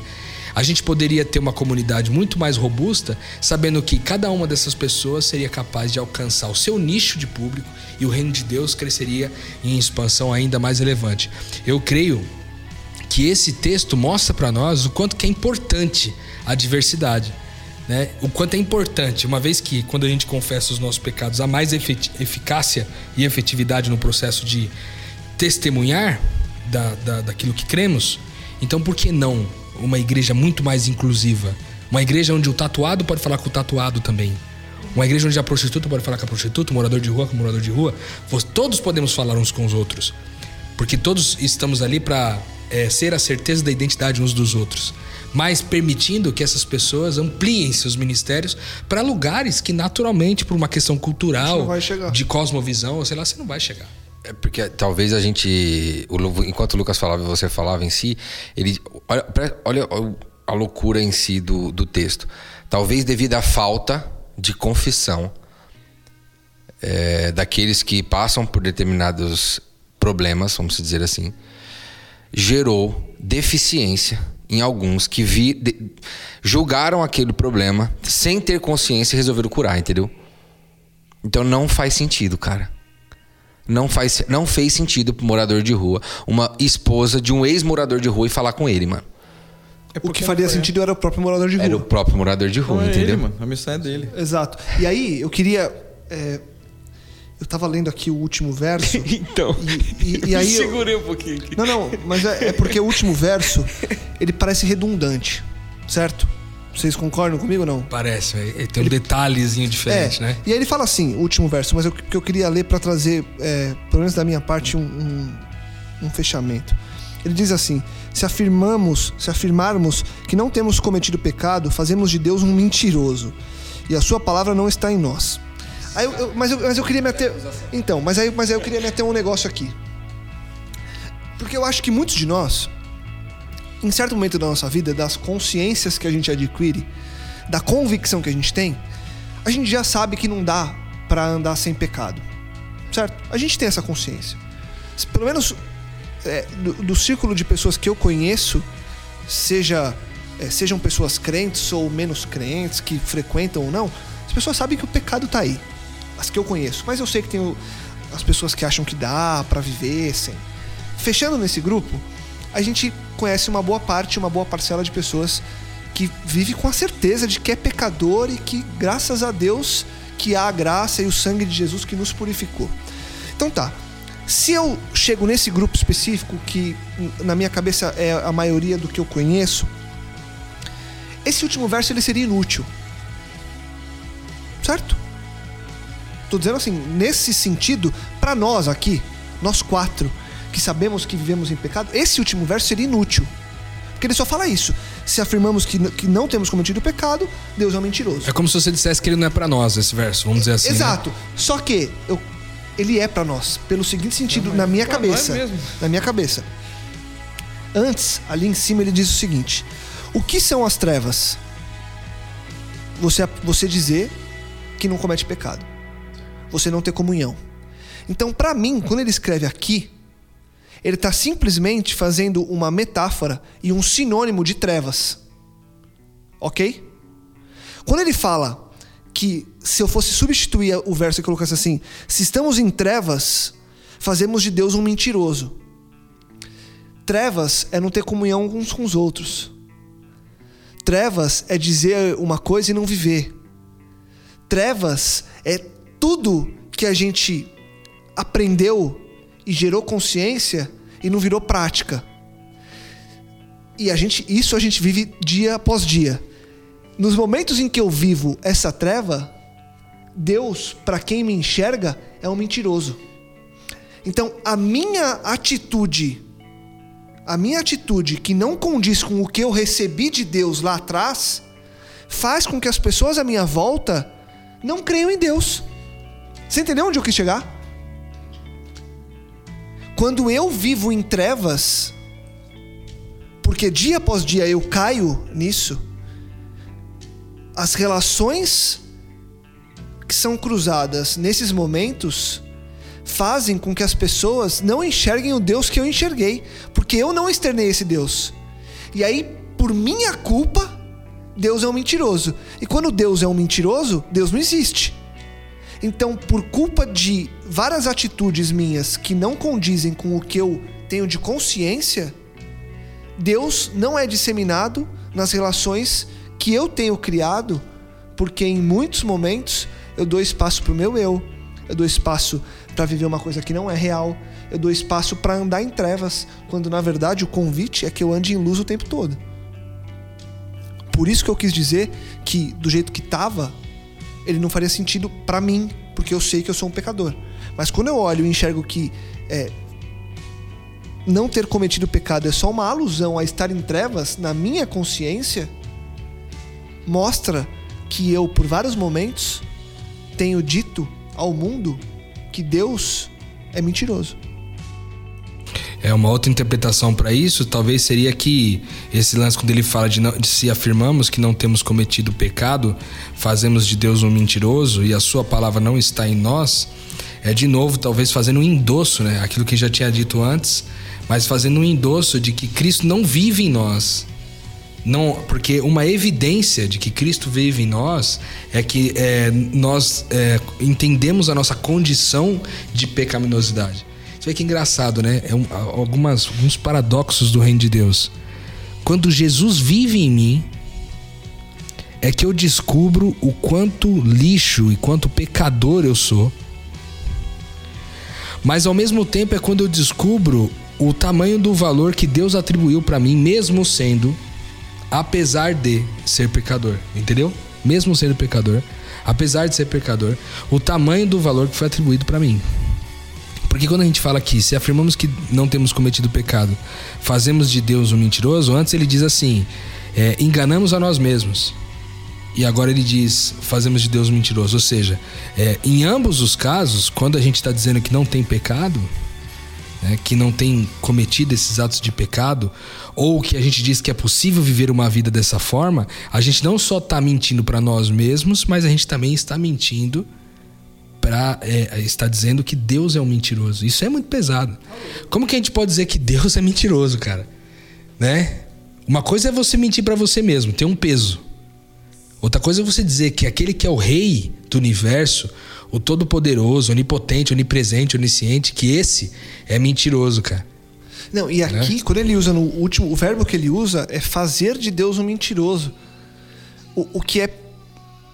a gente poderia ter uma comunidade muito mais robusta, sabendo que cada uma dessas pessoas seria capaz de alcançar o seu nicho de público e o reino de Deus cresceria em expansão ainda mais relevante. Eu creio que esse texto mostra para nós o quanto que é importante a diversidade. Né? O quanto é importante, uma vez que quando a gente confessa os nossos pecados há mais eficácia e efetividade no processo de testemunhar da, da, daquilo que cremos, então por que não uma igreja muito mais inclusiva? Uma igreja onde o tatuado pode falar com o tatuado também. Uma igreja onde a prostituta pode falar com a prostituta, o morador de rua com o morador de rua. Todos podemos falar uns com os outros. Porque todos estamos ali para ser a certeza da identidade uns dos outros. Mas permitindo que essas pessoas ampliem seus ministérios para lugares que naturalmente, por uma questão cultural, de cosmovisão, sei lá, você não vai chegar. É porque talvez a gente. enquanto o Lucas falava e você falava em si, ele. Olha, olha a loucura em si do, do texto. Talvez devido à falta de confissão é, daqueles que passam por determinados problemas, vamos dizer assim, gerou deficiência em alguns que vi, de- julgaram aquele problema sem ter consciência e resolveram curar, entendeu? Então não faz sentido, cara. Não, faz, não fez sentido pro morador de rua uma esposa de um ex-morador de rua e falar com ele, mano. É O que porque faria não sentido era o próprio morador de rua. Era o próprio morador de Não rua, é entendeu? ele, mano. A missão é dele. Exato. E aí, eu queria. é, eu tava lendo aqui o último verso. Então. E, e- e aí. eu- Segurei um pouquinho aqui. Não, não, mas é, é porque o último verso ele parece redundante, certo? Vocês concordam comigo ou não? Parece, velho. Tem um detalhezinho diferente, é. né? E aí ele fala assim, o último verso, mas eu, que eu queria ler pra trazer, é, pelo menos da minha parte, um, um, um fechamento. Ele diz assim: se afirmamos, se afirmarmos que não temos cometido pecado, fazemos de Deus um mentiroso, e a sua palavra não está em nós. Aí eu- eu- mas, eu, mas eu queria meter. Então, mas aí, mas aí eu queria meter um negócio aqui. Porque eu acho que muitos de nós, em certo momento da nossa vida, das consciências que a gente adquire, da convicção que a gente tem, a gente já sabe que não dá pra andar sem pecado. Certo? A gente tem essa consciência. Pelo menos é, do, do círculo de pessoas que eu conheço, seja é, sejam pessoas crentes ou menos crentes, que frequentam ou não, as pessoas sabem que o pecado tá aí. As que eu conheço. Mas eu sei que tem o- as pessoas que acham que dá pra viver sem. Fechando nesse grupo, a gente conhece uma boa parte, uma boa parcela de pessoas que vive com a certeza de que é pecador e que, graças a Deus, que há a graça e o sangue de Jesus que nos purificou. Então tá. Se eu chego nesse grupo específico, que na minha cabeça é a maioria do que eu conheço, esse último verso ele seria inútil. Certo? Tô dizendo assim, nesse sentido, pra nós aqui, nós quatro, que sabemos que vivemos em pecado, esse último verso seria inútil. Porque ele só fala isso. Se afirmamos que, que não temos cometido pecado, Deus é um mentiroso. É como se você dissesse que ele não é pra nós, esse verso, vamos dizer assim. né? Exato. Só que eu- ele é pra nós, pelo seguinte sentido, na minha pra nós cabeça. mesmo. Na minha cabeça. Antes, ali em cima, ele diz o seguinte: O que são as trevas? Você, você dizer que não comete pecado. Você não ter comunhão. Então, pra mim, quando ele escreve aqui, ele tá simplesmente fazendo uma metáfora e um sinônimo de trevas. Ok? Quando ele fala que se eu fosse substituir o verso e colocasse assim: se estamos em trevas, fazemos de Deus um mentiroso. Trevas é não ter comunhão uns com os outros. Trevas é dizer uma coisa e não viver. Trevas é tudo que a gente aprendeu e gerou consciência e não virou prática. E a gente, isso a gente vive dia após dia. Nos momentos em que eu vivo essa treva, Deus, para quem me enxerga, é um mentiroso. Então, a minha atitude, a minha atitude que não condiz com o que eu recebi de Deus lá atrás, faz com que as pessoas à minha volta não creiam em Deus. Você entendeu onde eu quis chegar? Quando eu vivo em trevas, porque dia após dia eu caio nisso, as relações que são cruzadas nesses momentos fazem com que as pessoas não enxerguem o Deus que eu enxerguei, porque eu não externei esse Deus. E aí, por minha culpa, Deus é um mentiroso. E quando Deus é um mentiroso, Deus não existe. Então, por culpa de várias atitudes minhas que não condizem com o que eu tenho de consciência, Deus não é disseminado nas relações que eu tenho criado, porque em muitos momentos eu dou espaço pro meu eu, eu dou espaço para viver uma coisa que não é real, eu dou espaço para andar em trevas, quando na verdade o convite é que eu ande em luz o tempo todo. Por isso que eu quis dizer que do jeito que tava, ele não faria sentido para mim, porque eu sei que eu sou um pecador. Mas quando eu olho e enxergo que é, não ter cometido pecado é só uma alusão a estar em trevas na minha consciência, mostra que eu, por vários momentos, tenho dito ao mundo que Deus é mentiroso. É uma outra interpretação para isso, talvez seria que esse lance quando ele fala de, não, de se afirmamos que não temos cometido pecado, fazemos de Deus um mentiroso e a sua palavra não está em nós, é de novo talvez fazendo um endosso, né? Aquilo que já tinha dito antes, mas fazendo um endosso de que Cristo não vive em nós. Não, porque uma evidência de que Cristo vive em nós é que é, nós é, entendemos a nossa condição de pecaminosidade. Você vê que engraçado, né? É um, algumas, alguns paradoxos do reino de Deus. Quando Jesus vive em mim, é que eu descubro o quanto lixo e quanto pecador eu sou. Mas ao mesmo tempo é quando eu descubro o tamanho do valor que Deus atribuiu para mim, mesmo sendo, apesar de ser pecador, entendeu? Mesmo sendo pecador, apesar de ser pecador, o tamanho do valor que foi atribuído para mim. Porque quando a gente fala aqui, se afirmamos que não temos cometido pecado, fazemos de Deus um mentiroso, antes ele diz assim: é, enganamos a nós mesmos. E agora ele diz: fazemos de Deus um mentiroso. Ou seja, é, em ambos os casos, quando a gente está dizendo que não tem pecado, né, que não tem cometido esses atos de pecado, ou que a gente diz que é possível viver uma vida dessa forma, a gente não só está mentindo para nós mesmos, mas a gente também está mentindo para é, está dizendo que Deus é um mentiroso. Isso é muito pesado. Como que a gente pode dizer que Deus é mentiroso, cara? Né? Uma coisa é você mentir para você mesmo, tem um peso. Outra coisa é você dizer que aquele que é o rei do universo, o todo-poderoso, onipotente, onipresente, onisciente, que esse é mentiroso, cara. Não, e aqui, né? quando ele usa no último, o verbo que ele usa é fazer de Deus um mentiroso. O, o que é,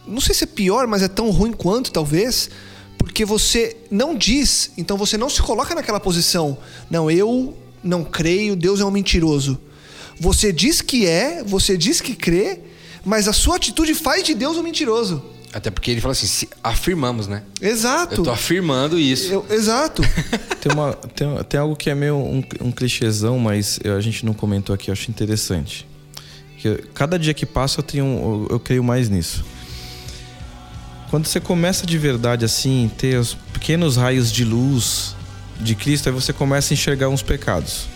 não sei se é pior, mas é tão ruim quanto, talvez, porque você não diz, então você não se coloca naquela posição. Não, eu não creio, Deus é um mentiroso. Você diz que é, você diz que crê, mas a sua atitude faz de Deus um mentiroso. Até porque ele fala assim, afirmamos, né? Exato. Eu tô afirmando isso. Eu, exato. tem, uma, tem, tem algo que é meio um, um clichêzão, mas a gente não comentou aqui, eu acho interessante. Que cada dia que passa eu, tenho, eu, eu creio mais nisso. Quando você começa de verdade assim, ter os pequenos raios de luz de Cristo, aí você começa a enxergar uns pecados.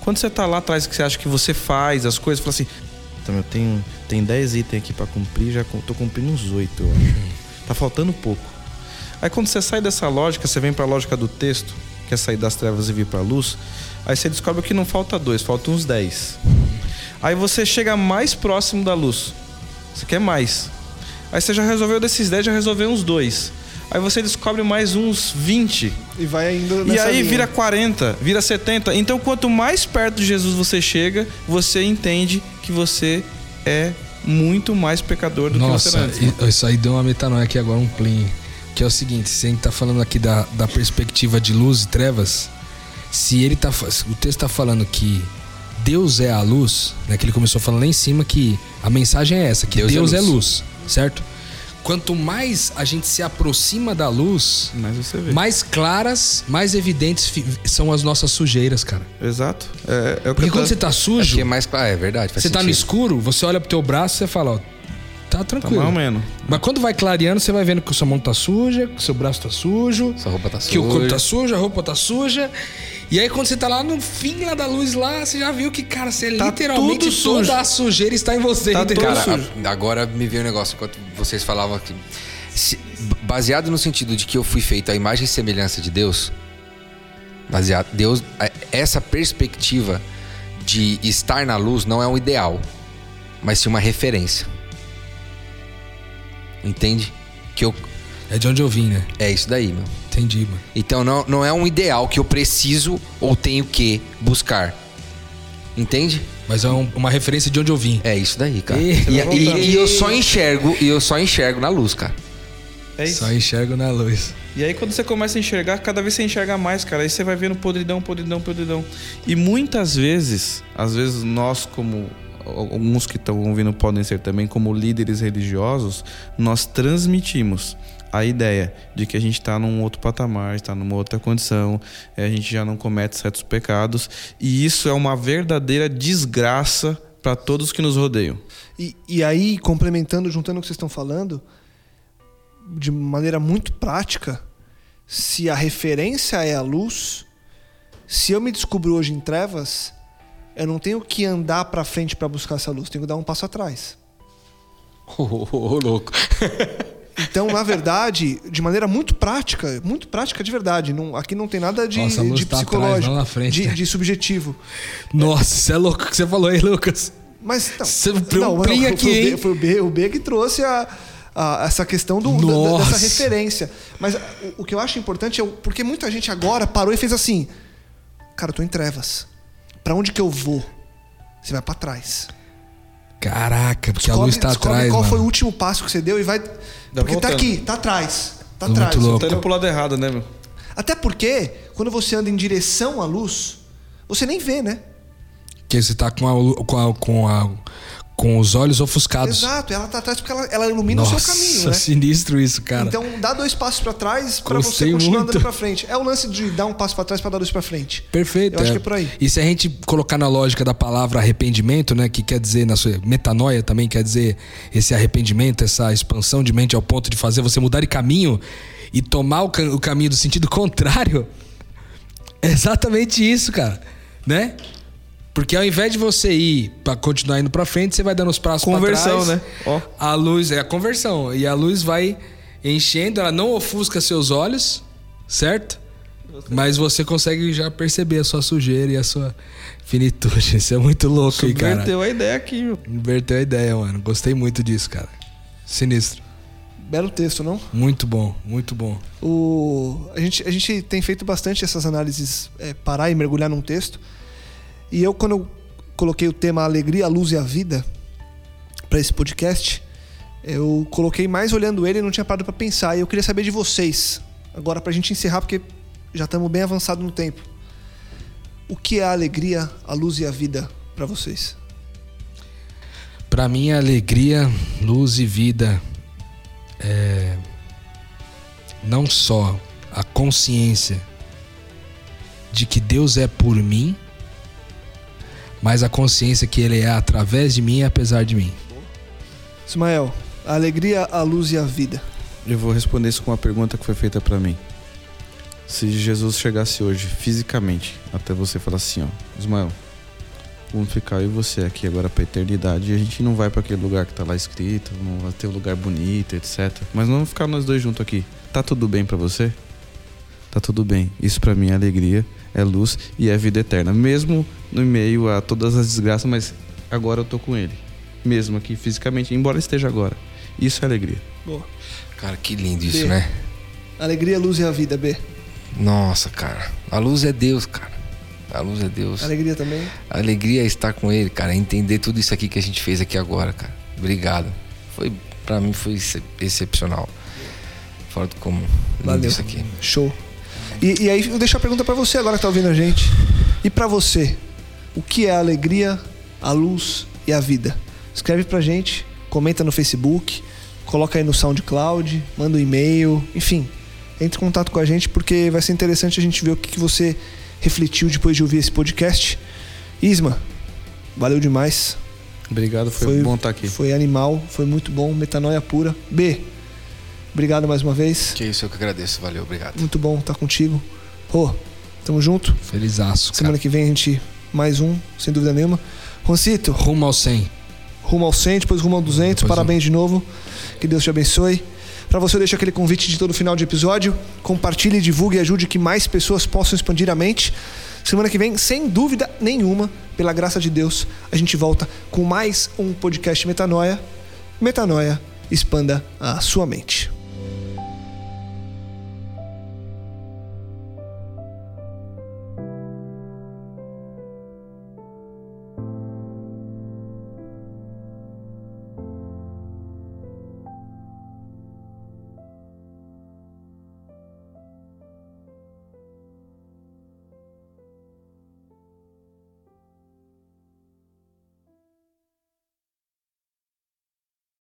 Quando você tá lá atrás que você acha que você faz as coisas, fala assim: então eu tenho tem 10 itens aqui para cumprir, já tô cumprindo uns 8, eu acho. Tá faltando pouco. Aí quando você sai dessa lógica, você vem para a lógica do texto, que é sair das trevas e vir para a luz, aí você descobre que não falta dois, faltam uns 10. Aí você chega mais próximo da luz. Você quer mais. Aí você já resolveu desses 10, já resolveu uns dois. Aí você descobre mais uns 20. E vai indo E aí linha. vira 40, vira 70. Então quanto mais perto de Jesus você chega, você entende que você é muito mais pecador do Nossa, que você antes. Isso aí deu uma metanoia aqui agora, um plim. Que é o seguinte, se a gente tá falando aqui da, da perspectiva de luz e trevas, se ele tá. O texto tá falando que Deus é a luz, né? Que ele começou falando lá em cima que a mensagem é essa, que Deus, Deus é, luz. é luz certo? Quanto mais a gente se aproxima da luz, mais, mais claras, mais evidentes são as nossas sujeiras, cara. Exato. É, é Porque quando você tá sujo. É, é mais claro, é verdade. você sentido. tá no escuro, você olha pro teu braço e você fala, ó, tá tranquilo. Tá menos. Mas quando vai clareando, você vai vendo que sua mão tá suja, que seu braço tá sujo, sua roupa tá suja. Que o corpo tá sujo, a roupa tá suja. E aí, quando você tá lá no fim lá da luz lá, você já viu que, cara, você tá literalmente toda a sujeira está em você. Tá cara, sujo. agora me veio um negócio enquanto vocês falavam aqui. Se, baseado no sentido de que eu fui feito à imagem e semelhança de Deus, baseado Deus, essa perspectiva de estar na luz não é um ideal, mas sim uma referência. Entende? Que eu é de onde eu vim, né? É isso daí, meu. Entendi, mano. Então não, não é um ideal que eu preciso ou tenho que buscar. Entende? Mas é um, uma referência de onde eu vim. É isso daí, cara. E, e, e, e eu só enxergo, e eu só enxergo na luz, cara. É isso. Só enxergo na luz. E aí quando você começa a enxergar, cada vez você enxerga mais, cara. Aí você vai vendo podridão, podridão, podridão. E muitas vezes, às vezes nós como alguns que estão ouvindo podem ser também como líderes religiosos, nós transmitimos a ideia de que a gente está num outro patamar, está numa outra condição, é, a gente já não comete certos pecados, e isso é uma verdadeira desgraça para todos que nos rodeiam. E, e aí, complementando, juntando o que vocês estão falando, de maneira muito prática, se a referência é a luz, se eu me descubro hoje em trevas, eu não tenho que andar para frente para buscar essa luz, tenho que dar um passo atrás. Ô, oh, oh, oh, louco. Então, na verdade, de maneira muito prática, muito prática de verdade. Não, aqui não tem nada de, Nossa, de tá psicológico, atrás, de, de, subjetivo. Nossa, isso é louco que você falou aí, Lucas. Mas não. Você não, preomprim não, aqui, foi, o B, foi o B, o B que trouxe a, a- essa questão do, da- dessa referência. Mas o, o que eu acho importante é o, porque muita gente agora parou e fez assim: Cara, eu tô em trevas. Pra onde que eu vou? Você vai pra trás. Caraca, porque a luz tá descobre atrás, qual mano. foi o último passo que você deu e vai. porque tá voltando. aqui, tá atrás. Tá Muito atrás. louco. Tá indo pro lado errado, né, meu? Até porque, quando você anda em direção à luz, você nem vê, né? Que você tá com, a, com, a- com, a- com os olhos ofuscados. Exato, ela tá atrás porque ela, ela ilumina Nossa, o seu caminho, né? sinistro isso, cara. Então dá dois passos pra trás pra você continuar muito. andando pra frente. É o lance de dar um passo pra trás pra dar dois pra frente. Perfeito. Eu acho que é por aí. E se a gente colocar na lógica da palavra arrependimento, né, que quer dizer na sua metanoia também quer dizer esse arrependimento, essa expansão de mente ao ponto de fazer você mudar de caminho e tomar o, o caminho do sentido contrário. É exatamente isso, cara, né? Porque ao invés de você ir pra continuar indo pra frente, você vai dando os passos pra Conversão, trás. né? Ó. A luz é a conversão e a luz vai enchendo, ela não ofusca seus olhos, certo? Mas você consegue já perceber a sua sujeira e a sua finitude. Isso é muito louco, aí, cara. Subverteu a ideia aqui, meu. Inverteu a ideia, mano. Gostei muito disso, cara. Sinistro. Belo texto, não? Muito bom, muito bom. O... A, gente, a gente tem feito bastante essas análises, é, parar e mergulhar num texto. E eu, quando eu coloquei o tema Alegria, a Luz e a Vida para esse podcast, eu coloquei mais olhando ele e não tinha parado para pensar. E eu queria saber de vocês, agora pra gente encerrar, porque já estamos bem avançados no tempo. O que é a alegria, a luz e a vida para vocês? Pra mim, a alegria, luz e vida é não só a consciência de que Deus é por mim, mas a consciência que Ele é através de mim e apesar de mim. Ismael, a alegria, a luz e a vida. Eu vou responder isso com uma pergunta que foi feita pra mim. Se Jesus chegasse hoje, fisicamente, até você falar assim, ó, Ismael, vamos ficar eu e você aqui agora pra eternidade e a gente não vai pra aquele lugar que tá lá escrito, não vai ter um lugar bonito, etc. Mas vamos ficar nós dois juntos aqui. Tá tudo bem pra você? Tá tudo bem. Isso pra mim é alegria, é luz e é vida eterna. Mesmo no meio a todas as desgraças, mas agora eu tô com ele. Mesmo aqui fisicamente, embora esteja agora. Isso é alegria. Boa. Cara, que lindo isso, B. né? Alegria, luz e a vida, B. Nossa, cara. A luz é Deus, cara. A luz é Deus. Alegria também. A alegria é estar com ele, cara. é Entender tudo isso aqui que a gente fez aqui agora, cara. Obrigado. Foi, pra mim foi ex- excepcional. Fora do comum. Lindo Valeu. isso aqui. Show. E, e aí eu deixo a pergunta pra você agora que tá ouvindo a gente. E pra você, o que é a alegria, a luz e a vida? Escreve pra gente, comenta no Facebook, coloca aí no SoundCloud, manda um e-mail, enfim. Entre em contato com a gente porque vai ser interessante a gente ver o que, que você refletiu depois de ouvir esse podcast. Isma, valeu demais. Obrigado, foi, bom estar aqui. Foi animal, foi muito bom, metanoia pura. B, obrigado mais uma vez. Que isso, eu que agradeço. Valeu, obrigado. Muito bom estar contigo. Rô, tamo junto. Felizaço, cara. Semana que vem a gente mais um, sem dúvida nenhuma. Roncito, Rumo ao 100. rumo ao 100, depois rumo ao 200. Depois Parabéns de novo. Que Deus te abençoe. Pra você, eu deixo aquele convite de todo final de episódio. Compartilhe, divulgue e ajude que mais pessoas possam expandir a mente. Semana que vem, sem dúvida nenhuma, pela graça de Deus, a gente volta com mais um podcast Metanoia. Metanoia, expanda a sua mente.